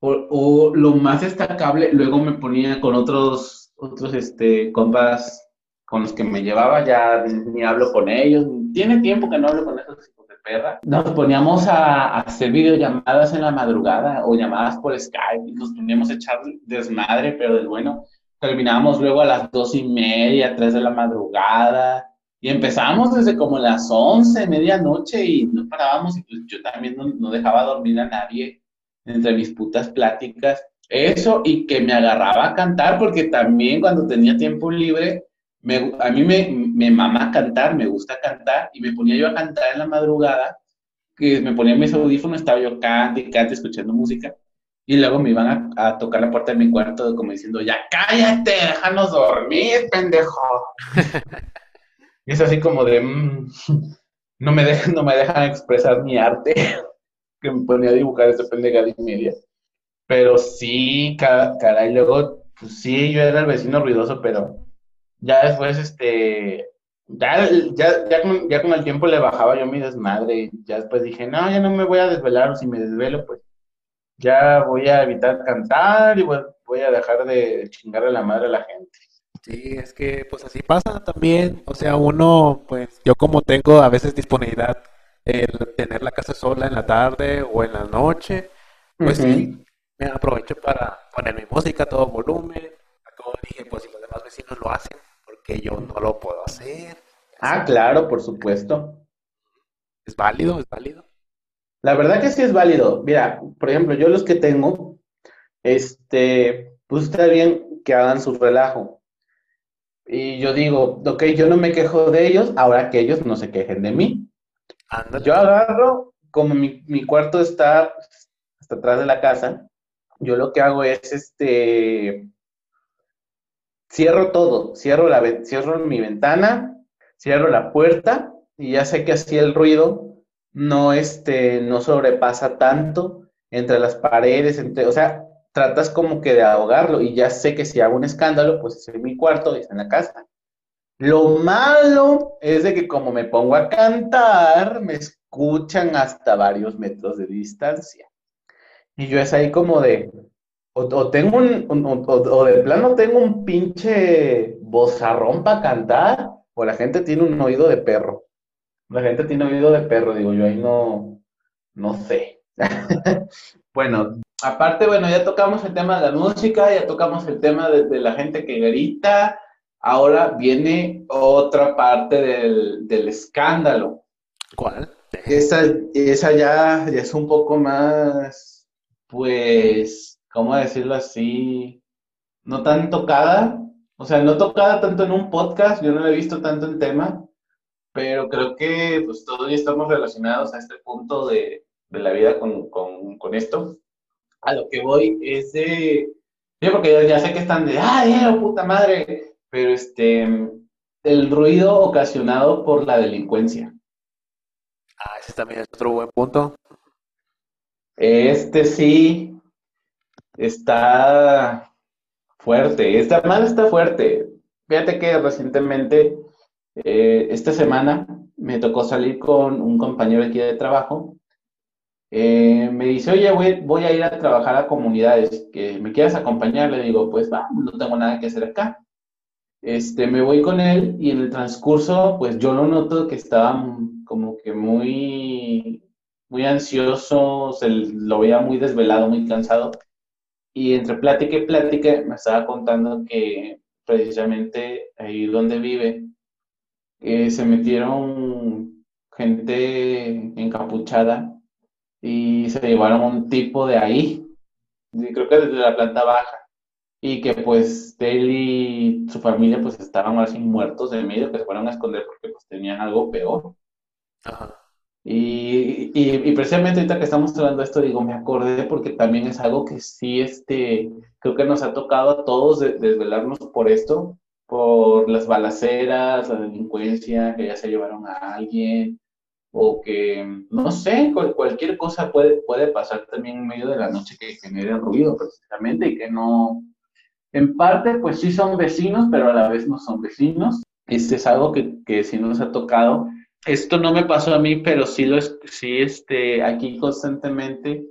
o, o, lo más destacable, luego me ponía con otros, otros este, compas con los que me llevaba, ya ni hablo con ellos, tiene tiempo que no hablo con esos perra. Nos poníamos a, hacer videollamadas en la madrugada o llamadas por Skype y nos poníamos a echar desmadre, pero del bueno. Terminábamos luego a las dos y media, tres de la madrugada y empezábamos desde como las once, medianoche y no parábamos y pues yo también no dejaba dormir a nadie entre mis putas pláticas. Eso y que me agarraba a cantar porque también cuando tenía tiempo libre a mí me, me mama cantar, me gusta cantar, y me ponía yo a cantar en la madrugada, que me ponía mis audífonos, estaba yo cante y cante, escuchando música, y luego me iban a, tocar la puerta de mi cuarto como diciendo, ya cállate, déjanos dormir, pendejo. y es así como de, mm, no, me dejan, no me dejan expresar mi arte, que me ponía a dibujar ese pendejada y media. Pero sí, caray, luego, pues sí, yo era el vecino ruidoso, pero ya después, este, ya, ya, ya, con, ya con el tiempo le bajaba yo mi desmadre. Ya después dije, no, ya no me voy a desvelar, o si me desvelo, pues ya voy a evitar cantar y voy, a dejar de chingarle la madre a la gente. Sí, es que pues así pasa también. O sea, uno, pues yo como tengo a veces disponibilidad el tener la casa sola en la tarde o en la noche, pues sí, me aprovecho para poner mi música a todo volumen. Como dije, pues si los demás vecinos lo hacen, que yo no lo puedo hacer. Ah, claro, por supuesto. ¿Es válido? ¿Es válido? La verdad que sí es válido. Mira, por ejemplo, yo los que tengo, este, pues está bien que hagan su relajo. Y yo digo, ok, yo no me quejo de ellos, ahora que ellos no se quejen de mí. Yo agarro, como mi, mi cuarto está hasta atrás de la casa, yo lo que hago es, este, cierro todo, cierro, la, cierro mi ventana, cierro la puerta y ya sé que así el ruido no, este, no sobrepasa tanto entre las paredes, entre, o sea, tratas como que de ahogarlo y ya sé que si hago un escándalo, pues es en mi cuarto y es en la casa. Lo malo es de que como me pongo a cantar, me escuchan hasta varios metros de distancia. Y yo es ahí como de, o, tengo un, o, de plano tengo un pinche bozarrón para cantar, o la gente tiene un oído de perro. La gente tiene oído de perro, digo yo, ahí no, no sé. bueno, aparte, bueno, ya tocamos el tema de la música, ya tocamos el tema de, la gente que grita. Ahora viene otra parte del, del escándalo. ¿Cuál? Esa, esa ya es un poco más, pues, ¿cómo decirlo así? No tan tocada, o sea, no tocada tanto en un podcast, yo no la he visto tanto en tema, pero creo que pues todos ya estamos relacionados a este punto de, la vida con, esto. A lo que voy es de, yo porque ya, sé que están de, ¡ay, eh, puta madre! Pero este, el ruido ocasionado por la delincuencia. Ah, ese también es otro buen punto. Este sí, está fuerte, esta mal está fuerte. Fíjate que recientemente, eh, esta semana, me tocó salir con un compañero aquí de trabajo. Eh, me dice, oye, voy, voy, a ir a trabajar a comunidades, que me quieras acompañar. Le digo, pues va, no tengo nada que hacer acá. Este, me voy con él y en el transcurso, pues yo lo noto que estaba como que muy, muy ansioso, se lo veía muy desvelado, muy cansado. Y entre plática y plática me estaba contando que precisamente ahí donde vive, eh, se metieron gente encapuchada y se llevaron un tipo de ahí, creo que desde la planta baja, y que pues él y su familia pues estaban así muertos de medio, que se fueron a esconder porque pues tenían algo peor. Ajá. Y, y, precisamente ahorita que estamos hablando de esto, digo, me acordé porque también es algo que sí, este, creo que nos ha tocado a todos desvelarnos por esto, por las balaceras, la delincuencia, que ya se llevaron a alguien, o que, no sé, cualquier cosa puede, puede pasar también en medio de la noche que genere ruido precisamente y que no, en parte, pues sí son vecinos, pero a la vez no son vecinos. Este es algo que, que sí nos ha tocado esto no me pasó a mí, pero sí lo sí este, aquí constantemente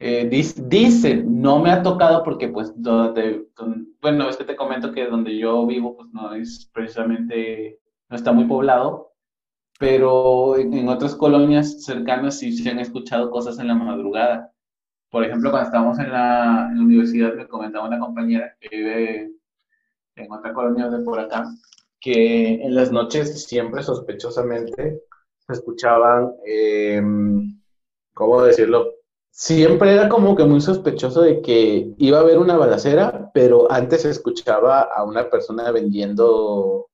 eh, dice, no me ha tocado porque pues donde, bueno, es que te comento que donde yo vivo pues no es precisamente, no está muy poblado, pero en, otras colonias cercanas sí se han escuchado cosas en la madrugada. Por ejemplo, cuando estábamos en la, en la universidad, me comentaba una compañera que vive en otra colonia de por acá, que en las noches siempre sospechosamente se escuchaban, eh, ¿cómo decirlo? Siempre era como que muy sospechoso de que iba a haber una balacera, pero antes se escuchaba a una persona vendiendo,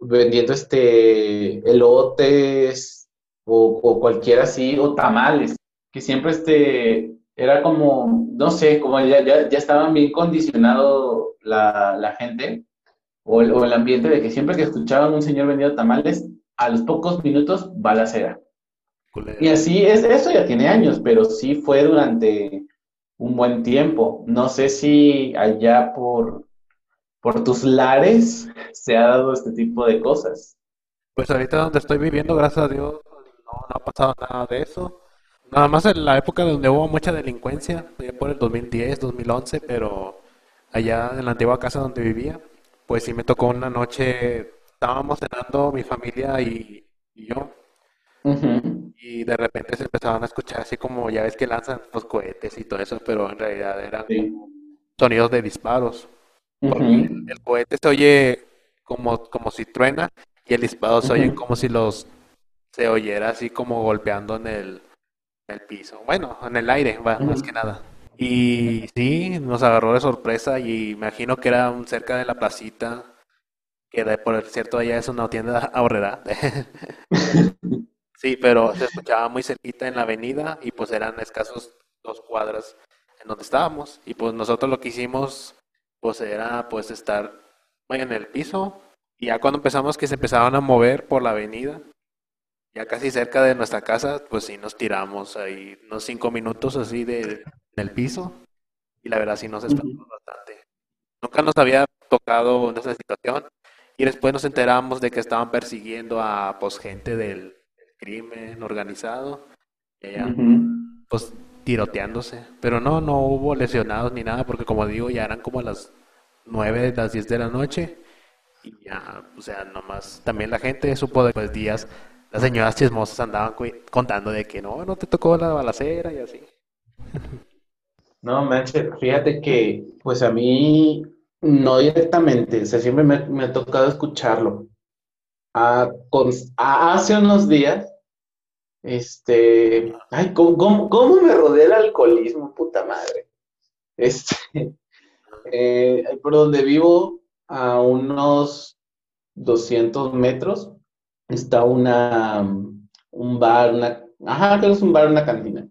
vendiendo este, elotes o, o cualquiera así, o tamales, que siempre este, era como, no sé, como ya, ya, ya estaban bien condicionado la, la gente o el, ambiente de que siempre que escuchaban un señor vendiendo tamales, a los pocos minutos balacera. Y así es, eso ya tiene años, pero sí fue durante un buen tiempo. No sé si allá por, por tus lares se ha dado este tipo de cosas. Pues ahorita donde estoy viviendo, gracias a Dios, no, ha pasado nada de eso. Nada más en la época donde hubo mucha delincuencia, por el 2010, 2011, pero allá en la antigua casa donde vivía, pues sí me tocó una noche, estábamos cenando mi familia y, yo, y de repente se empezaban a escuchar así como, ya ves que lanzan los cohetes y todo eso, pero en realidad eran sonidos de disparos. el, cohete se oye como, como si truena y el disparo se oye como si los se oyera así como golpeando en el, en el piso. Bueno, en el aire, más que nada. Y sí, nos agarró de sorpresa y imagino que era cerca de la placita, que por cierto allá es una tienda ahorrera. sí, pero se escuchaba muy cerquita en la avenida y pues eran escasos dos cuadras en donde estábamos. Y pues nosotros lo que hicimos pues era pues estar en el piso y ya cuando empezamos que se empezaban a mover por la avenida, ya casi cerca de nuestra casa, pues sí nos tiramos ahí unos cinco minutos así de, el piso y la verdad sí nos espantó bastante. Nunca nos había tocado esa situación y después nos enteramos de que estaban persiguiendo a pues gente del, crimen organizado, pues tiroteándose, pero no, no hubo lesionados ni nada porque como digo ya eran como las 9, las 10 de la noche y ya, o sea, nomás también la gente supo después días, las señoras chismosas andaban contando de que no, no te tocó la balacera y así. No, manche, fíjate que, pues a mí, no directamente, o sea, siempre me, ha tocado escucharlo. Ah, hace unos días, este, ay, ¿cómo, cómo, me rodea el alcoholismo, puta madre? Este, eh, por donde vivo, a unos 200 metros, está una, un bar, una, ajá, que es un bar, una cantina.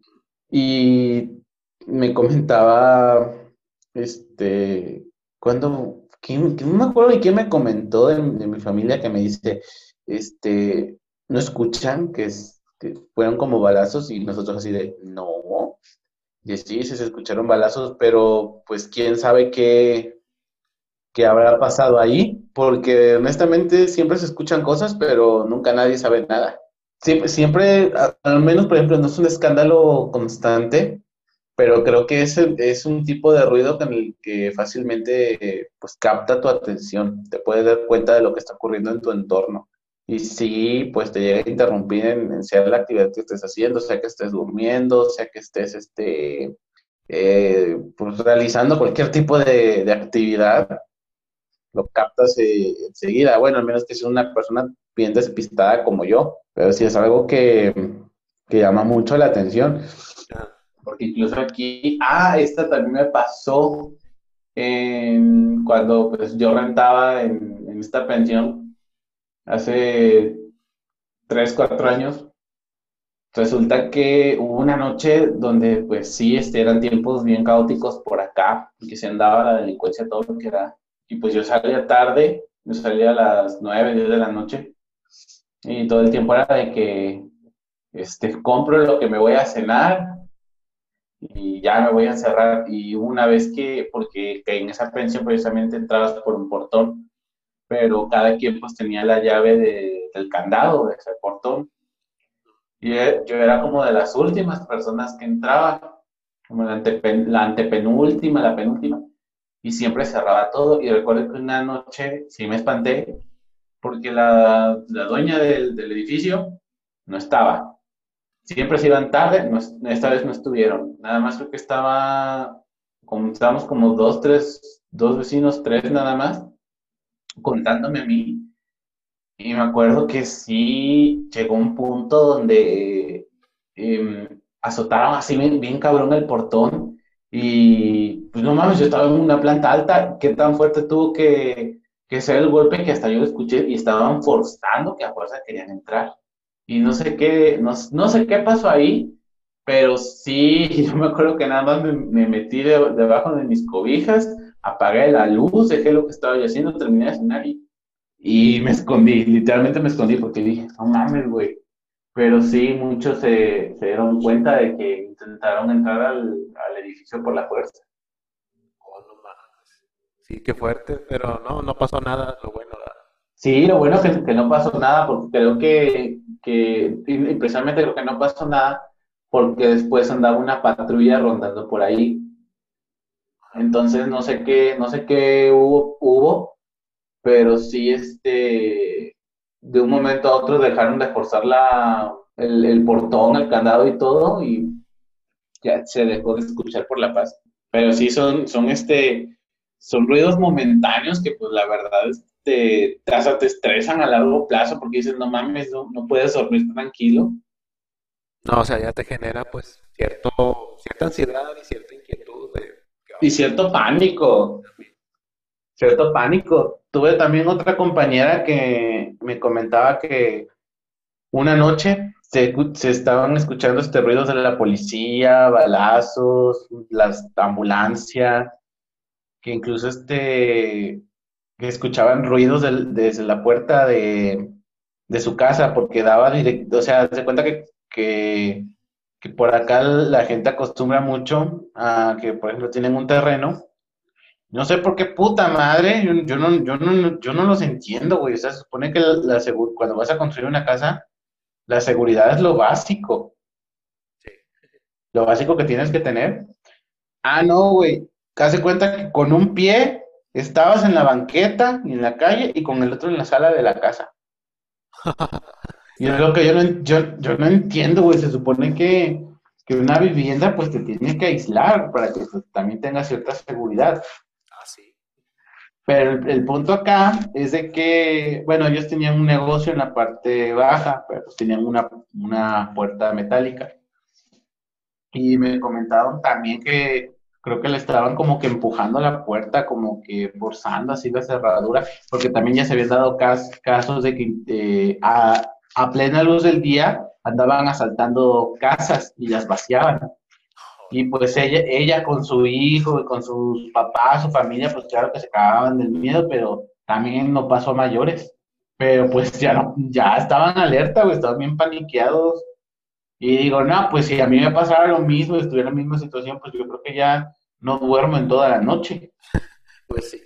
Y me comentaba, este, cuando, ¿quién, no me acuerdo de quién me comentó de, mi familia que me dice, este, no escuchan que, es, que fueron como balazos y nosotros así de, no. Y sí, sí se escucharon balazos, pero pues quién sabe qué, qué habrá pasado ahí, porque honestamente siempre se escuchan cosas, pero nunca nadie sabe nada. Siempre, siempre, al menos por ejemplo, no es un escándalo constante, pero creo que es, es un tipo de ruido con el que fácilmente pues capta tu atención, te puedes dar cuenta de lo que está ocurriendo en tu entorno. Y sí, pues te llega a interrumpir en, sea la actividad que estés haciendo, sea que estés durmiendo, sea que estés este, eh, pues, realizando cualquier tipo de, actividad, lo captas eh, enseguida. Bueno, al menos que sea una persona bien despistada como yo, pero sí es algo que, que llama mucho la atención. Porque incluso aquí, ah, esta también me pasó cuando pues, yo rentaba en, en esta pensión hace 3, 4 años, resulta que hubo una noche donde pues sí, este, eran tiempos bien caóticos por acá, que se andaba la delincuencia, todo lo que era. Y pues yo salía tarde, yo salía a las 9, 10 de la noche, y todo el tiempo era de que este, compro lo que me voy a cenar y ya me voy a encerrar. Y una vez que, porque en esa pensión precisamente entrabas por un portón, pero cada quien pues tenía la llave del candado, de ese portón. Y e, yo era como de las últimas personas que entraba, como la, la antepenúltima, la penúltima, y siempre cerraba todo. Y recuerdo que una noche sí me espanté porque la, la dueña del, del, edificio no estaba. Siempre se iban tarde, esta vez no estuvieron. Nada más creo que estaba, estábamos como dos, tres, dos vecinos, tres nada más contándome a mí. Y me acuerdo que sí llegó un punto donde em, azotaron así bien, cabrón el portón. Y pues no mames, yo estaba en una planta alta. ¿Qué tan fuerte tuvo que, que ser el golpe que hasta yo lo escuché y estaban forzando que a fuerza querían entrar? Y no sé qué, no, no sé qué pasó ahí, pero sí, yo me acuerdo que nada más me, metí debajo de mis cobijas apagué la luz, dejé lo que estaba yo haciendo, terminé de cenar y, me escondí, literalmente me escondí porque dije, no mames, güey. Pero sí, muchos se, dieron cuenta de que intentaron entrar al, edificio por la fuerza. Oh, no mames. Sí, qué fuerte, pero no, no pasó nada, lo bueno. Sí, lo bueno es que, no pasó nada, porque creo que, que, precisamente creo que no pasó nada, porque después andaba una patrulla rondando por ahí entonces no sé qué, no sé qué hubo, hubo, pero sí este, de un momento a otro dejaron de forzar la, el, portón, el candado y todo, y ya se dejó de escuchar por la paz. Pero sí son, son este, son ruidos momentáneos que pues la verdad te, te estresan a largo plazo porque dices, no mames, no, no puedes dormir tranquilo. No, o sea, ya te genera pues cierto, cierta ansiedad y cierta inquietud de y cierto pánico. Cierto pánico. Tuve también otra compañera que me comentaba que una noche se, estaban escuchando este ruidos de la policía, balazos, las ambulancias, que incluso este que escuchaban ruidos desde la puerta de, su casa porque daba directo, o sea, se cuenta que, que que por acá la gente acostumbra mucho a que, por ejemplo, tienen un terreno. No sé por qué puta madre, yo, no, yo, no, yo no los entiendo, güey. O sea, se supone que la, cuando vas a construir una casa, la seguridad es lo básico. Lo básico que tienes que tener. Ah, no, güey. Hace cuenta que con un pie estabas en la banqueta y en la calle y con el otro en la sala de la casa. Y es lo que yo no, yo, yo no entiendo, güey. Se supone que, que, una vivienda, pues te tiene que aislar para que pues, también tenga cierta seguridad. Ah, sí. Pero el, punto acá es de que, bueno, ellos tenían un negocio en la parte baja, pero pues tenían una, una puerta metálica. Y me comentaron también que creo que le estaban como que empujando la puerta, como que forzando así la cerradura, porque también ya se habían dado casos de que eh, a, a plena luz del día andaban asaltando casas y las vaciaban. Y pues ella, ella con su hijo, con sus papás, su familia, pues claro que se cagaban del miedo, pero también no pasó a mayores. Pero pues ya no, ya estaban alerta, estaban bien paniqueados. Y digo, no, pues si a mí me pasara lo mismo, estuviera en la misma situación, pues yo creo que ya no duermo en toda la noche. Pues sí,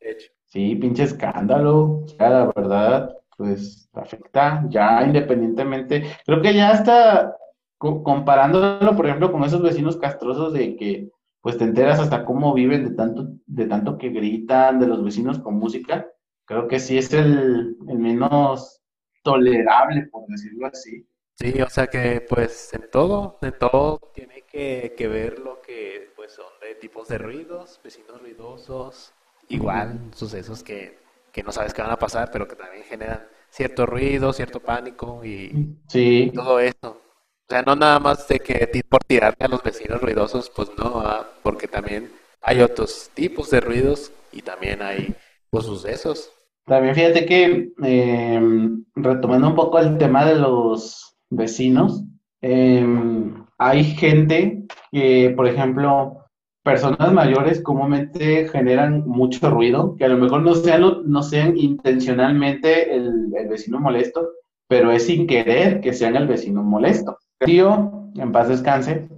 de hecho. Sí, pinche escándalo, ya la verdad, pues afecta ya independientemente. Creo que ya está comparándolo, por ejemplo, con esos vecinos castrosos de que pues te enteras hasta cómo viven de tanto, de tanto que gritan, de los vecinos con música. Creo que sí es el, el menos tolerable, por decirlo así. Sí, o sea que pues en todo, en todo tiene que, que ver lo que pues son de tipos de ruidos, vecinos ruidosos, igual sucesos que, que no sabes qué van a pasar, pero que también generan cierto ruido, cierto pánico y sí. todo eso. O sea, no nada más de que por tirarle a los vecinos ruidosos, pues no, ¿ah? porque también hay otros tipos de ruidos y también hay pues sucesos. También fíjate que em, retomando un poco el tema de los vecinos. Em, hay gente que, por ejemplo, personas mayores comúnmente generan mucho ruido, que a lo mejor no sean, no sean intencionalmente el, vecino molesto, pero es sin querer que sean el vecino molesto. tío, en paz descanse,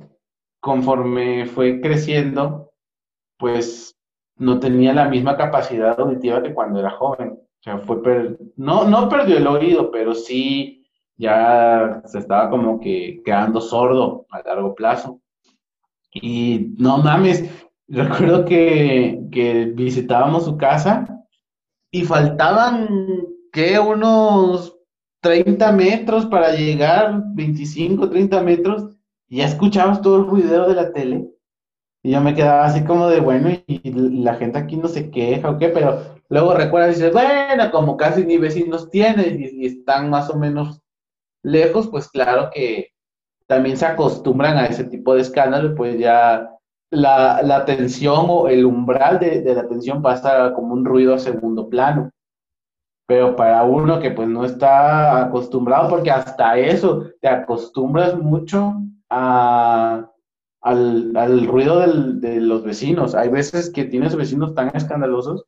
conforme fue creciendo, pues no tenía la misma capacidad auditiva que cuando era joven. O sea, fue no, no perdió el oído, pero sí ya se estaba como que quedando sordo a largo plazo. Y no mames, recuerdo que, que visitábamos su casa y faltaban, ¿qué? Unos 30 metros para llegar, 25, 30 metros, y ya escuchabas todo el ruido de la tele. Y yo me quedaba así como de, bueno, y la gente aquí no se queja o qué, pero luego recuerdas y dices, bueno, como casi ni vecinos tienes y están más o menos lejos, pues claro que también se acostumbran a ese tipo de escándalo, pues ya la, la tensión o el umbral de, de la tensión pasa como un ruido a segundo plano. Pero para uno que pues no está acostumbrado, porque hasta eso te acostumbras mucho a, al, al, ruido de los vecinos. Hay veces que tienes vecinos tan escandalosos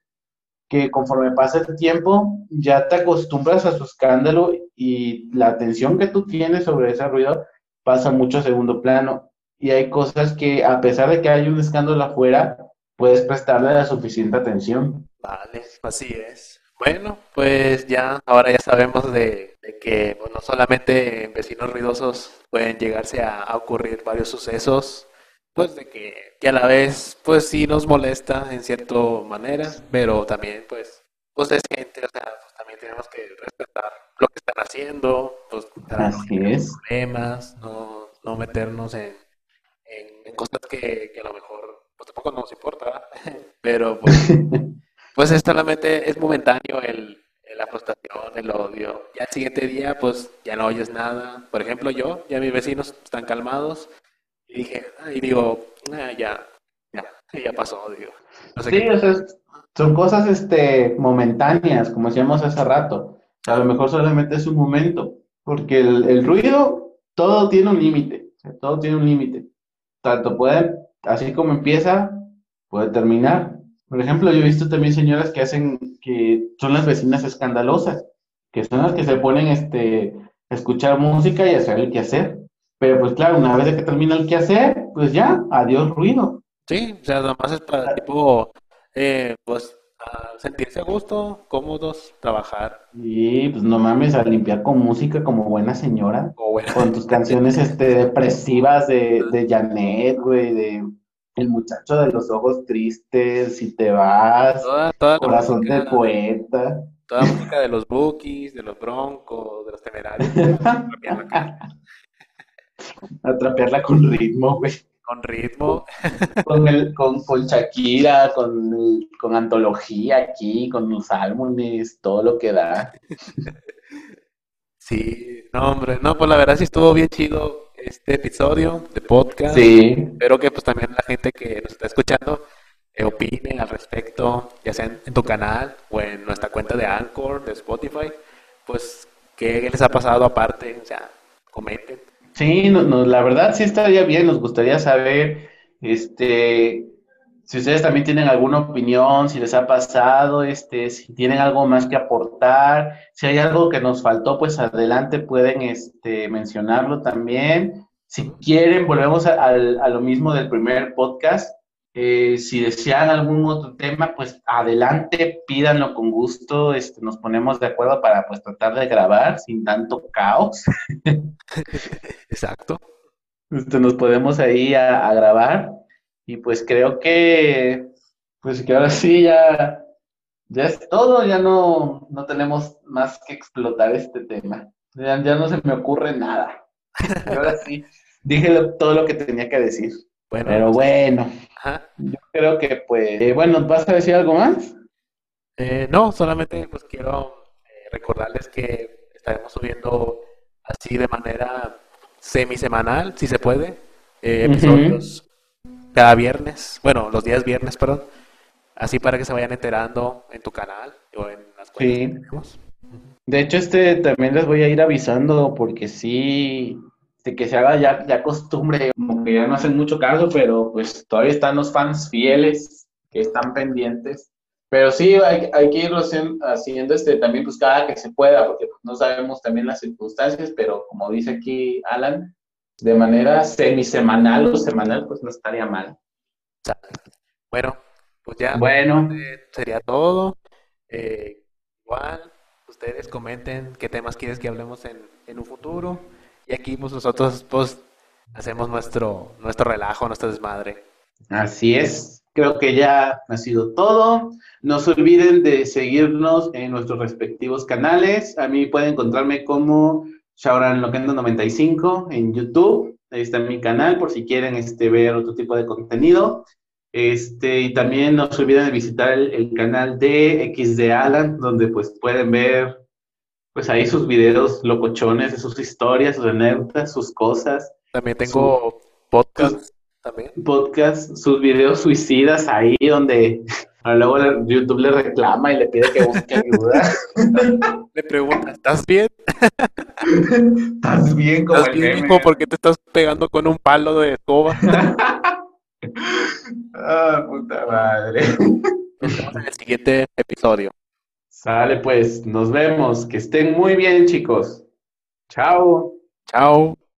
que conforme pasa el tiempo ya te acostumbras a su escándalo y la atención que tú tienes sobre ese ruido pasa mucho a segundo plano. Y hay cosas que a pesar de que hay un escándalo afuera, puedes prestarle la suficiente atención. Vale, así es. Bueno, pues ya, ahora ya sabemos de, que no solamente en vecinos ruidosos pueden llegarse a ocurrir varios sucesos pues de que, que, a la vez pues sí nos molesta en cierta manera, pero también pues pues es gente, o sea, tenemos que respetar lo que están haciendo, pues Así es. problemas, no, no meternos en, en, cosas que, que, a lo mejor pues tampoco nos importa, pero pues, pues es solamente es momentáneo el, la frustración, el odio. Ya el siguiente día, pues ya no oyes nada. Por ejemplo, yo, ya mis vecinos están calmados, y dije, y digo, ah, ya, ya, ya pasó, digo. sí, o sea, son cosas este, momentáneas, como decíamos hace rato. A lo mejor solamente es un momento, porque el, ruido, todo tiene un límite, todo tiene un límite. Tanto puede, así como empieza, puede terminar. Por ejemplo, yo he visto también señoras que hacen, que son las vecinas escandalosas, que son las que se ponen este, a escuchar música y hacer el quehacer. Pero pues claro, una vez que termina el quehacer, pues ya, adiós ruido. Sí, o sea, además es para tipo, eh, pues, sentirse a gusto, cómodos, trabajar. Y pues no mames, a limpiar con música como buena señora. Con tus canciones este, depresivas de, de Janet, güey, de El muchacho de los ojos tristes, si te vas, Corazón de poeta. Toda la música de los Bookies, de los Broncos, de los Temerarios. Atrapearla con ritmo, güey. Con ritmo. Con, el, con, con Shakira, con, con antología aquí, con los álbumes, todo lo que da. Sí, no, hombre, no, pues la verdad sí estuvo bien chido este episodio de podcast. Sí. Espero que pues también la gente que nos está escuchando eh, opine al respecto, ya sea en, tu canal o en nuestra cuenta de Anchor, de Spotify, pues qué les ha pasado aparte, o sea, comenten. Sí, no, la verdad sí estaría bien, nos gustaría saber, este, si ustedes también tienen alguna opinión, si les ha pasado, este, si tienen algo más que aportar, si hay algo que nos faltó, pues adelante pueden este, mencionarlo también. Si quieren, volvemos a, lo mismo del primer podcast. Eh, si desean algún otro tema, pues adelante, pídanlo con gusto. Este, nos ponemos de acuerdo para pues tratar de grabar sin tanto caos. Exacto. Este, nos podemos ahí a grabar. Y pues creo que, pues que ahora sí ya, ya es todo, ya no, no tenemos más que explotar este tema. Ya, no se me ocurre nada. ahora sí, dije todo lo que tenía que decir. Bueno, Pero bueno, yo creo que pues, eh, bueno, ¿vas a decir algo más? Eh, no, solamente pues quiero eh, recordarles que estaremos subiendo así de manera semisemanal, si se puede, episodios cada viernes, bueno, los días viernes, perdón, así para que se vayan enterando en tu canal o en las cuentas que tenemos. De hecho, este también les voy a ir avisando porque sí, que se haga ya, ya costumbre, como que ya no hacen mucho caso, pero pues todavía están los fans fieles que están pendientes. Pero sí, hay, hay que irlo haciendo este, también pues cada que se pueda, porque no sabemos también las circunstancias, pero como dice aquí Alan, de manera semisemanal o semanal, pues no estaría mal. Bueno, pues ya bueno. sería todo. Eh, igual, ustedes comenten qué temas quieres que hablemos en, en un futuro. Y aquí pues nosotros pues hacemos nuestro, nuestro relajo, nuestra desmadre. Así es. Creo que ya ha sido todo. No se olviden de seguirnos en nuestros respectivos canales. A mí pueden encontrarme como Shauran Loquendo 95 en YouTube. Ahí está mi canal por si quieren este, ver otro tipo de contenido. Este, y también no se olviden de visitar el, canal de XD Alan, donde pues pueden ver pues ahí sus videos locochones, sus historias, sus anécdotas, sus cosas. También tengo podcast. también. Podcast, sus videos suicidas ahí donde luego YouTube le reclama y le pide que busque ayuda. Le pregunta, ¿estás bien? ¿Estás bien como ¿Estás bien, hijo? ¿Por qué te estás pegando con un palo de escoba? ah, puta madre. Nos vemos en el siguiente episodio. Sale pues, nos vemos. Que estén muy bien, chicos. Chao. Chao.